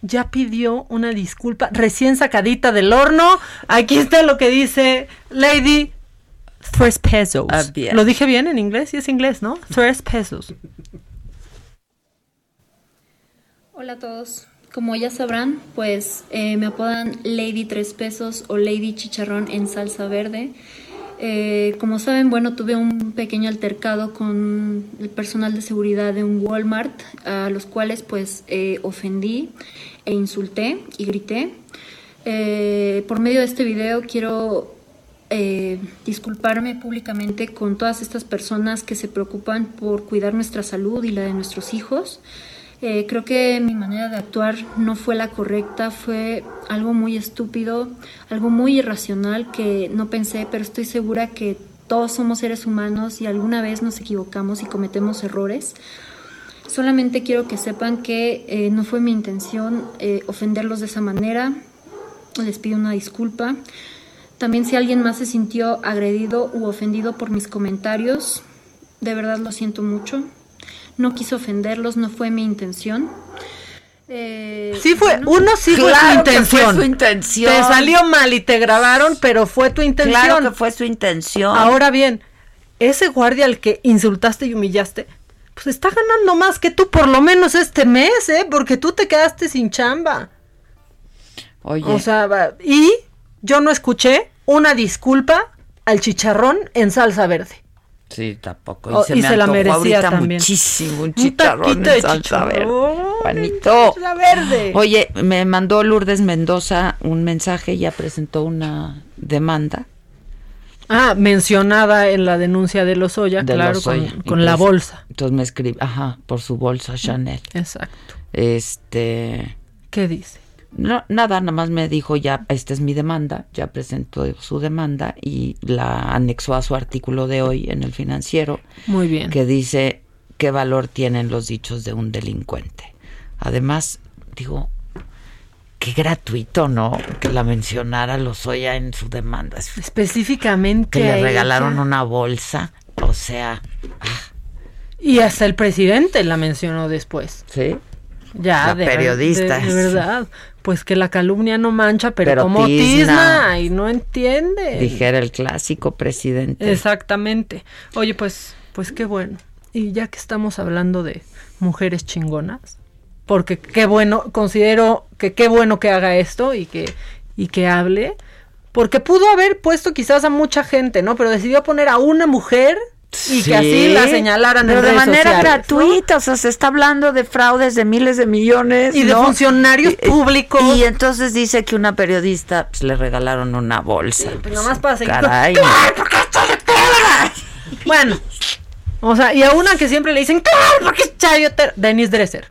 Ya pidió una disculpa recién sacadita del horno. Aquí está lo que dice Lady. Tres pesos. Ah. Lo dije bien en inglés, sí es inglés, ¿no? Tres pesos. Hola a todos. Como ya sabrán, pues eh, me apodan Lady Tres Pesos o Lady Chicharrón en salsa verde. Eh, como saben, bueno, tuve un pequeño altercado con el personal de seguridad de un Walmart, a los cuales pues eh, ofendí e insulté y grité. Eh, por medio de este video quiero eh, disculparme públicamente con todas estas personas que se preocupan por cuidar nuestra salud y la de nuestros hijos. Eh, creo que mi manera de actuar no fue la correcta, fue algo muy estúpido, algo muy irracional que no pensé, pero estoy segura que todos somos seres humanos y alguna vez nos equivocamos y cometemos errores. Solamente quiero que sepan que eh, no fue mi intención eh, ofenderlos de esa manera. Les pido una disculpa. También si alguien más se sintió agredido u ofendido por mis comentarios, de verdad lo siento mucho. No quise ofenderlos, no fue mi intención. Eh, Sí fue, bueno, uno sí fue su intención. fue su intención. Te salió mal y te grabaron, pero fue tu intención. Claro que fue su intención. Ahora bien, ese guardia al que insultaste y humillaste, pues está ganando más que tú por lo menos este mes, ¿eh? Porque tú te quedaste sin chamba. Oye. O sea, y yo no escuché una disculpa al chicharrón en salsa verde. Sí, tampoco. Y Oh, se y me se la merecía ahorita también. muchísimo un chicharrón en salsa verde. Juanito. verde. Oye, me mandó Lourdes Mendoza un mensaje, ya presentó una demanda. Ah, mencionada en la denuncia de Lozoya, de claro, Lozoya. con, con la bolsa. Entonces me escribe, ajá, por su bolsa Chanel. Exacto. Este, ¿Qué dice? no, nada, nada más me dijo ya, esta es mi demanda, ya presentó su demanda y la anexó a su artículo de hoy en el financiero. Muy bien. Que dice qué valor tienen los dichos de un delincuente. Además, digo, qué gratuito, ¿no? Que la mencionara Lozoya en su demanda. Es- Específicamente. Que le ella. regalaron una bolsa. O sea, Y hasta el presidente la mencionó después. Sí. Ya, La de, periodista. De, de verdad. Pues que la calumnia no mancha, pero, Pero como tizna. tizna y no entiende. dijera el clásico presidente. Exactamente. Oye, pues, pues qué bueno. Y ya que estamos hablando de mujeres chingonas, porque qué bueno, considero que qué bueno que haga esto y que, y que hable, porque pudo haber puesto quizás a mucha gente, ¿no? Pero decidió poner a una mujer y que así Sí, la señalaran pero en de manera sociales, ¿no? gratuita, o sea, se está hablando de fraudes de miles de millones Y de funcionarios Y- públicos. Y, entonces dice que una periodista pues, le regalaron una bolsa. Pues nomás para seguir con- Caray. ¡Claro, Bueno, o sea, y a una que siempre le dicen, claro, porque es chayotera, Denise Dresser.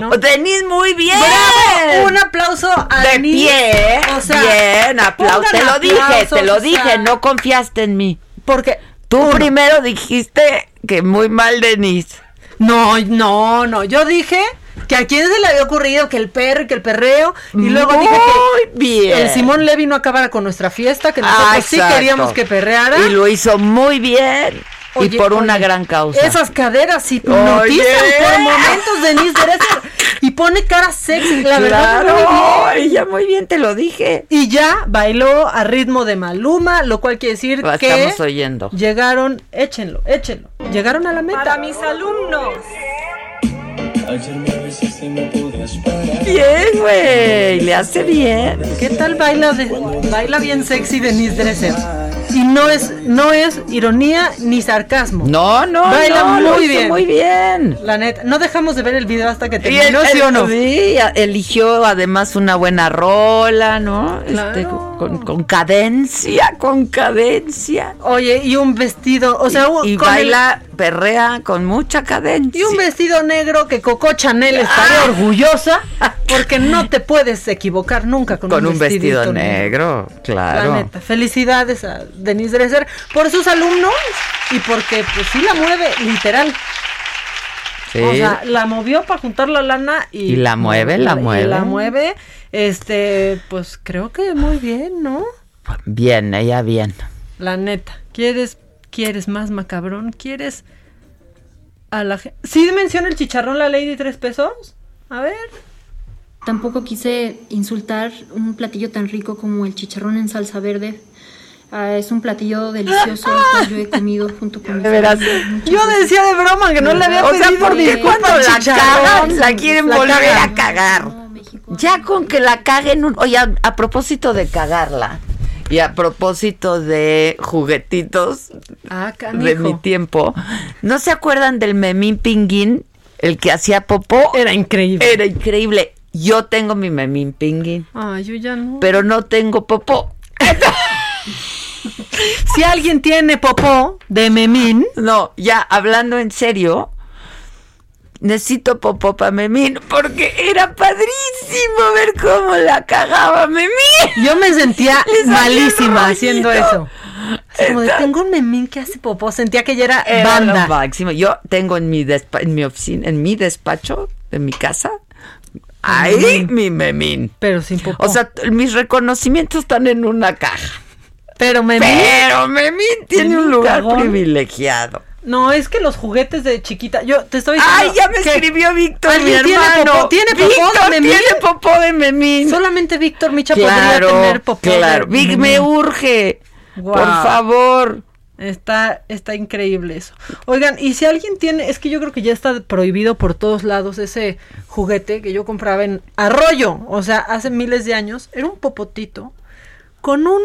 ¿No? Denise, muy bien. ¡Bravo! Un aplauso a De pie, O sea, bien, aplauso. Te lo dije, te lo dije, sea, no confiaste en mí. Porque tú uno. primero dijiste que muy mal Denise. No, no, no. Yo dije que a quién se le había ocurrido que el perro y que el perreo. Y luego dije que Muy bien. el Simón Levy no acabara con nuestra fiesta, que nosotros Ah, sí queríamos que perreara. Y lo hizo muy bien. Oye, y por una gran causa. Esas caderas hipnotizan Oye. por momentos Denise Dresser y pone cara sexy, la verdad. Claro, muy bien. ella muy bien te lo dije. Y ya bailó a ritmo de Maluma, lo cual quiere decir Lo que estamos oyendo. llegaron, échenlo, échenlo. Llegaron a la meta. Para mis alumnos. Bien, güey, le hace bien. ¿Qué tal baila de, baila bien sexy Denise Dresser? Y no es no es ironía ni sarcasmo. No, no, Baila no, lo muy hizo bien. muy bien. La neta, no dejamos de ver el video hasta que Y terminó, ¿sí o no? Sí, eligió además una buena rola, ¿no? Claro. Este, con, con cadencia, con cadencia. Oye, y un vestido, o sea, y con el- baila, perrea con mucha cadencia. Y un vestido negro que Coco Chanel estaría orgullosa porque no te puedes equivocar nunca con, con un vestido negro, La claro. neta, felicidades a Denise Dresser por sus alumnos y porque pues sí la mueve literal. Sí. O sea, la movió para juntar la lana y, Y la mueve, la y mueve. la mueve. Este, pues creo que muy bien, ¿no? Bien, ella bien. La neta. ¿Quieres quieres más macabrón? ¿Quieres a la gente? ¿Sí menciona el chicharrón la ley de tres pesos? A ver. Tampoco quise insultar un platillo tan rico como el chicharrón en salsa verde. Ah, es un platillo delicioso el cual yo he comido junto con mi De veras. Yo decía de broma que no le había O sea, pedido porque disculpas, cuando la cagan, la quieren La volver cagan. a cagar. Ya con que la caguen un... Oye, a, a propósito de cagarla y a propósito de juguetitos Ah, de mi tiempo, ¿no se acuerdan del memín pinguín? El que hacía popó. Era increíble. Era increíble. Yo tengo mi memín pinguín, Ay, yo ya no. pero no tengo popó. Si alguien tiene popó de memín, No, ya hablando en serio, necesito popó para Memín porque era padrísimo ver cómo la cagaba Memín. yo me sentía malísima haciendo eso. Como de, tengo un memín que hace popó, sentía que ya era, Era lo banda. máximo. Yo tengo en mi despa- en mi oficina, en mi despacho, en mi casa, ahí mi Memín. Pero sin popó. O sea, mis reconocimientos están en una caja. Pero memín. Pero Memín tiene Memín un lugar cagón. privilegiado. No, es que los juguetes de chiquita, yo te estoy diciendo. Ay, ya me que escribió Víctor, mi ¿Alguien tiene popó? ¿Tiene popó Víctor de memín? tiene popó de Memín. Solamente Víctor Micha Claro, podría tener popó claro. Vic, me urge. Por favor. Está, está increíble eso. Oigan, y si alguien tiene, es que yo creo que ya está prohibido por todos lados ese juguete que yo compraba en Arroyo, o sea, hace miles de años, era un popotito con un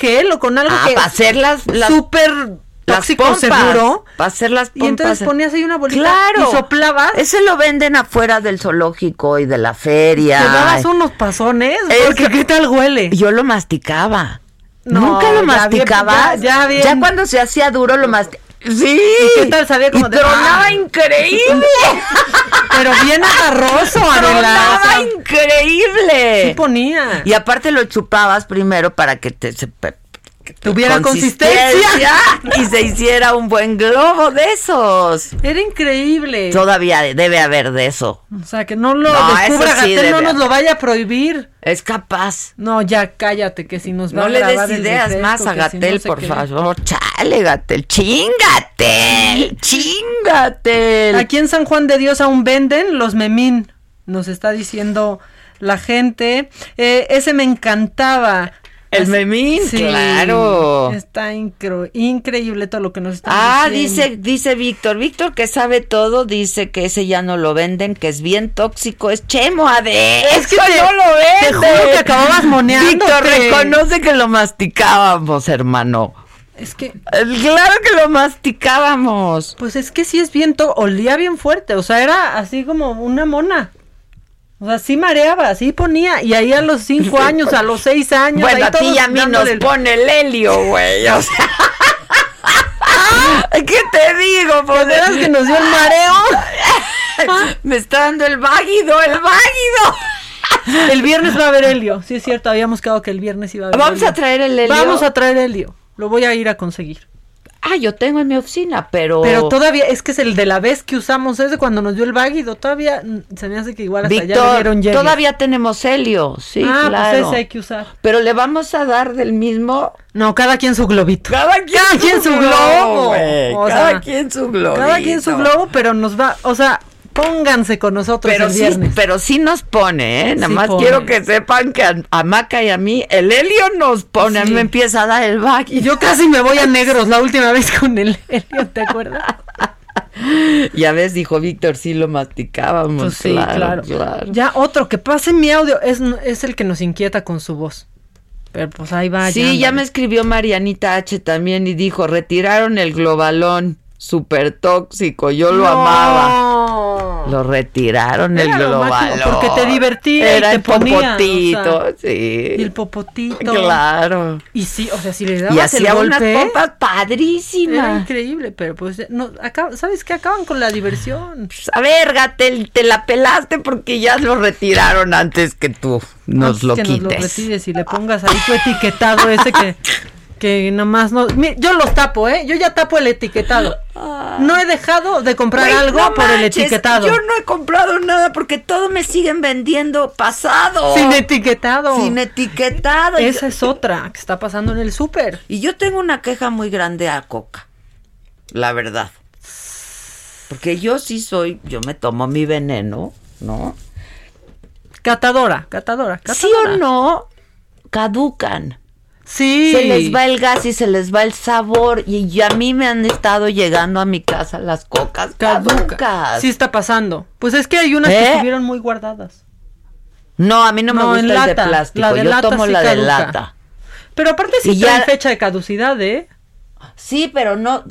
gel o con algo Ah, que para hacer las, las, súper las tóxico pompas. seguro. Para hacer las pompas. Y entonces ponías ahí una bolita Claro. y soplabas. Ese lo venden afuera del zoológico y de la feria. Te dabas unos pasones, Es porque que- qué tal huele. Yo lo masticaba. No, Nunca lo ya masticaba. ya- ya bien. cuando se hacía duro lo masticaba. Sí. ¿Y qué tal sabía como Y de- tronaba Ah. increíble. Pero bien agarroso, Adela. o tronaba sea, increíble. sí ponía. Y aparte lo chupabas primero para que te se que Tuviera consistencia. y se hiciera un buen globo de esos. Era increíble. Todavía debe haber de eso. O sea, que no lo No, descubra sí Gatell, no nos lo vaya a prohibir. Es capaz. No, ya cállate, que si nos va No a le des ideas refresco, más a que si no Gatel, por favor. Chale, Gatel. Chingatel. Chingatel. Aquí en San Juan de Dios aún venden los memín, nos está diciendo la gente. Eh, ese me encantaba. El memín, claro. Está incre- increíble todo lo que nos están Ah, diciendo. dice, dice Víctor. Víctor que sabe todo, dice que ese ya no lo venden, que es bien tóxico, es chemo de Es que te- no lo venden. te juro que acababas moneándote. Víctor reconoce que lo masticábamos, hermano. Es que, Claro que lo masticábamos. pues es que sí es bien, olía bien fuerte, o sea, era así como una mona. O sea, sí mareaba, sí ponía, y ahí a los cinco años, a los seis años. Bueno, a ti y a mí nos el- pone el helio, güey. O sea. ¿Qué te digo? Pues ¿De veras que nos dio el mareo? Me está dando el váguido, el váguido. El viernes va a haber helio, sí es cierto, habíamos quedado que el viernes iba a haber Vamos helio. a traer el helio. Vamos a traer helio, lo voy a ir a conseguir. Ah, yo tengo en mi oficina, pero. Pero todavía, es que es el de la vez que usamos ese cuando nos dio el váguido, todavía mm, se me hace que igual hasta ya le Víctor, dieron hielo. todavía tenemos helio, sí, ah, claro. pues ese hay que usar. Pero le vamos a dar del mismo. No, cada quien su globito. Cada quien, quien su globo. güey. O cada sea, quien su globo. Cada quien su globo, pero nos va, o sea, pónganse con nosotros Pero el sí, viernes. pero sí nos pone, ¿eh? Nada Sí más pone. quiero que sepan que a, a Maca y a mí el helio nos pone. A mí me empieza a dar el back. Y yo casi me voy a negros la última vez con el helio, ¿te acuerdas? Ya ves, dijo Víctor, sí lo masticábamos. Pues sí, claro, claro. claro. Ya otro que pase mi audio es, es el que nos inquieta con su voz. Pero pues ahí va. Sí, ya me escribió Marianita H también y dijo, retiraron el globalón, súper tóxico, yo lo No. amaba. Lo retiraron el Era lo globalón. porque te divertía y Era te el o popotito, sea, sí. Y el popotito. Claro. Y sí, o sea, si le Y dabas el hacía unas pompas Era padrísimas. increíble, pero pues no, acá, ¿sabes qué? Acaban con la diversión. Pues, A ver, Gatel, te la pelaste porque ya lo retiraron antes que tú nos Antes lo que nos lo quites. retires y le pongas ahí tu etiquetado ese que, que nomás no... Mi- Yo los tapo, ¿eh? Yo ya tapo el etiquetado. No he dejado de comprar algo no por el etiquetado. Yo no he comprado nada porque todo me siguen vendiendo pasado. Sin etiquetado. Sin etiquetado. Esa es otra que está pasando en el súper. Y yo tengo una queja muy grande a Coca. La verdad. Porque yo sí soy, yo me tomo mi veneno, ¿no? Catadora, catadora, catadora. ¿Sí o no? Caducan. Sí. Se les va el gas y se les va el sabor. Y, y a mí me han estado llegando a mi casa las cocas caducas. Sí está pasando. Pues es que hay unas que ¿Eh? estuvieron muy guardadas. No, a mí no, No, me gusta el de lata. plástico. La de Yo lata tomo sí la de lata. Pero aparte sí trae ya- fecha de caducidad, ¿eh? Sí, pero no.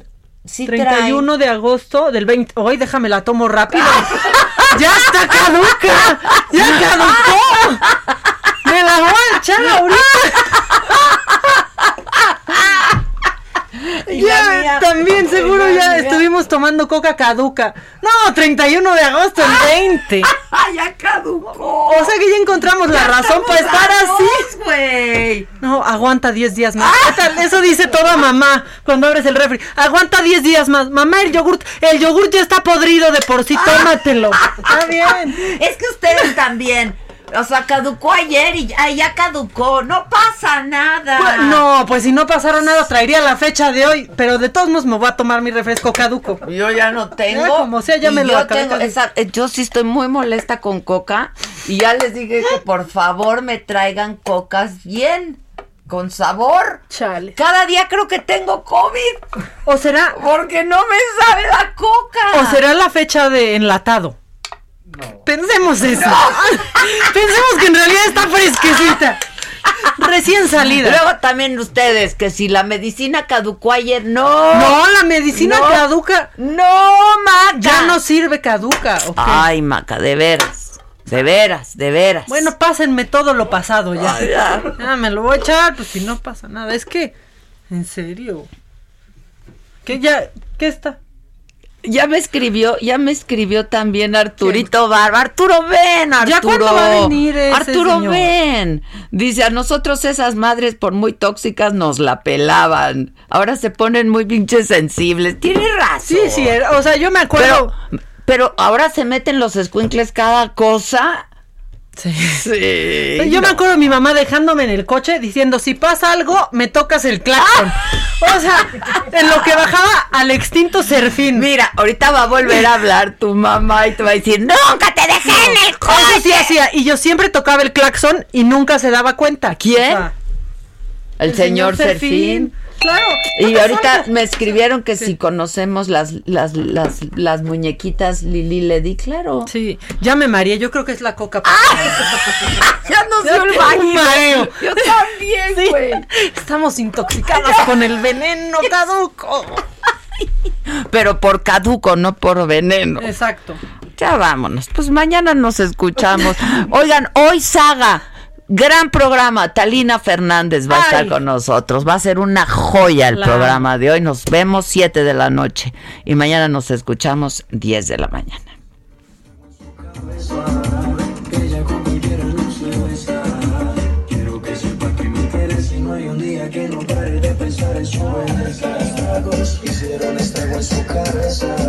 Sí 31 de agosto del 20. Hoy déjame la tomo rápido. ¡Ya está caduca! ¡Ya caducó! ¡Me la voy a echar ahorita! Y Ya, mía. también seguro ya mía. estuvimos tomando coca caduca. No, 31 de agosto, el 20. ya caducó! O sea que ya encontramos la razón para estar así. güey. No, aguanta 10 días más. Eso dice toda mamá cuando abres el refri. Aguanta 10 días más. Mamá, el yogurt, el yogurt ya está podrido de por sí, tómatelo. Está bien. Es que ustedes también. O sea, caducó ayer y ya, ya caducó. No pasa nada. Pues, no, pues si no pasara nada, traería la fecha de hoy. Pero de todos modos me voy a tomar mi refresco caduco. Yo ya no tengo. Ya, como sea, ya me lo yo tengo esa- eh, Yo sí estoy muy molesta con coca. Y ya les dije que por favor me traigan cocas bien. Con sabor. Chale. Cada día creo que tengo COVID. ¿O será? Porque no me sabe la coca. ¿O será la fecha de enlatado? Pensemos eso. Pensemos que en realidad está fresquecita. Recién salida. Luego también ustedes, que si la medicina caducó ayer, no. No, la medicina No. caduca. No, Maca. Ya no sirve caduca. Ay, Maca, de veras. De veras, de veras. Bueno, pásenme todo lo pasado ya. Ay, ya. Ya, me lo voy a echar, pues si no pasa nada. Es que, en serio. ¿Qué ya? ¿Qué está? Ya me escribió, ya me escribió también Arturito Barba. Arturo, ven, Arturo. ¿Ya cuándo va a venir ese Arturo, señor? ven. Dice, a nosotros esas madres, por muy tóxicas, nos la pelaban. Ahora se ponen muy pinches sensibles. Tiene razón. Sí, sí, o sea, yo me acuerdo. Pero, pero ahora se meten los escuincles cada cosa. Sí. Sí. Yo me acuerdo de mi mamá dejándome en el coche diciendo, si pasa algo, me tocas el claxon. O sea, en lo que bajaba al extinto serfín. Mira, ahorita va a volver a hablar tu mamá y te va a decir, nunca te dejé en el Eso coche. sí hacía. Y yo siempre tocaba el claxon y nunca se daba cuenta. ¿Quién? O sea, el, señor, Serfín. Claro. Y ¿qué ahorita me escribieron que si conocemos las, las, las, las muñequitas Lili le di, claro. Sí, ya me mareé, yo creo que es la coca. Ya nos dio el baño. Yo también, Sí, güey. Estamos intoxicadas con el veneno caduco. Pero por caduco, no por veneno. Exacto. Ya vámonos. Pues mañana nos escuchamos. Oigan, hoy Saga. Gran programa, Talina Fernández va a estar con nosotros. Va a ser una joya el La programa de hoy. Nos vemos 7 de la noche y mañana nos escuchamos 10 de la mañana. Que no pare de pensar en su belleza. Tragos hicieron estrago en su cabeza.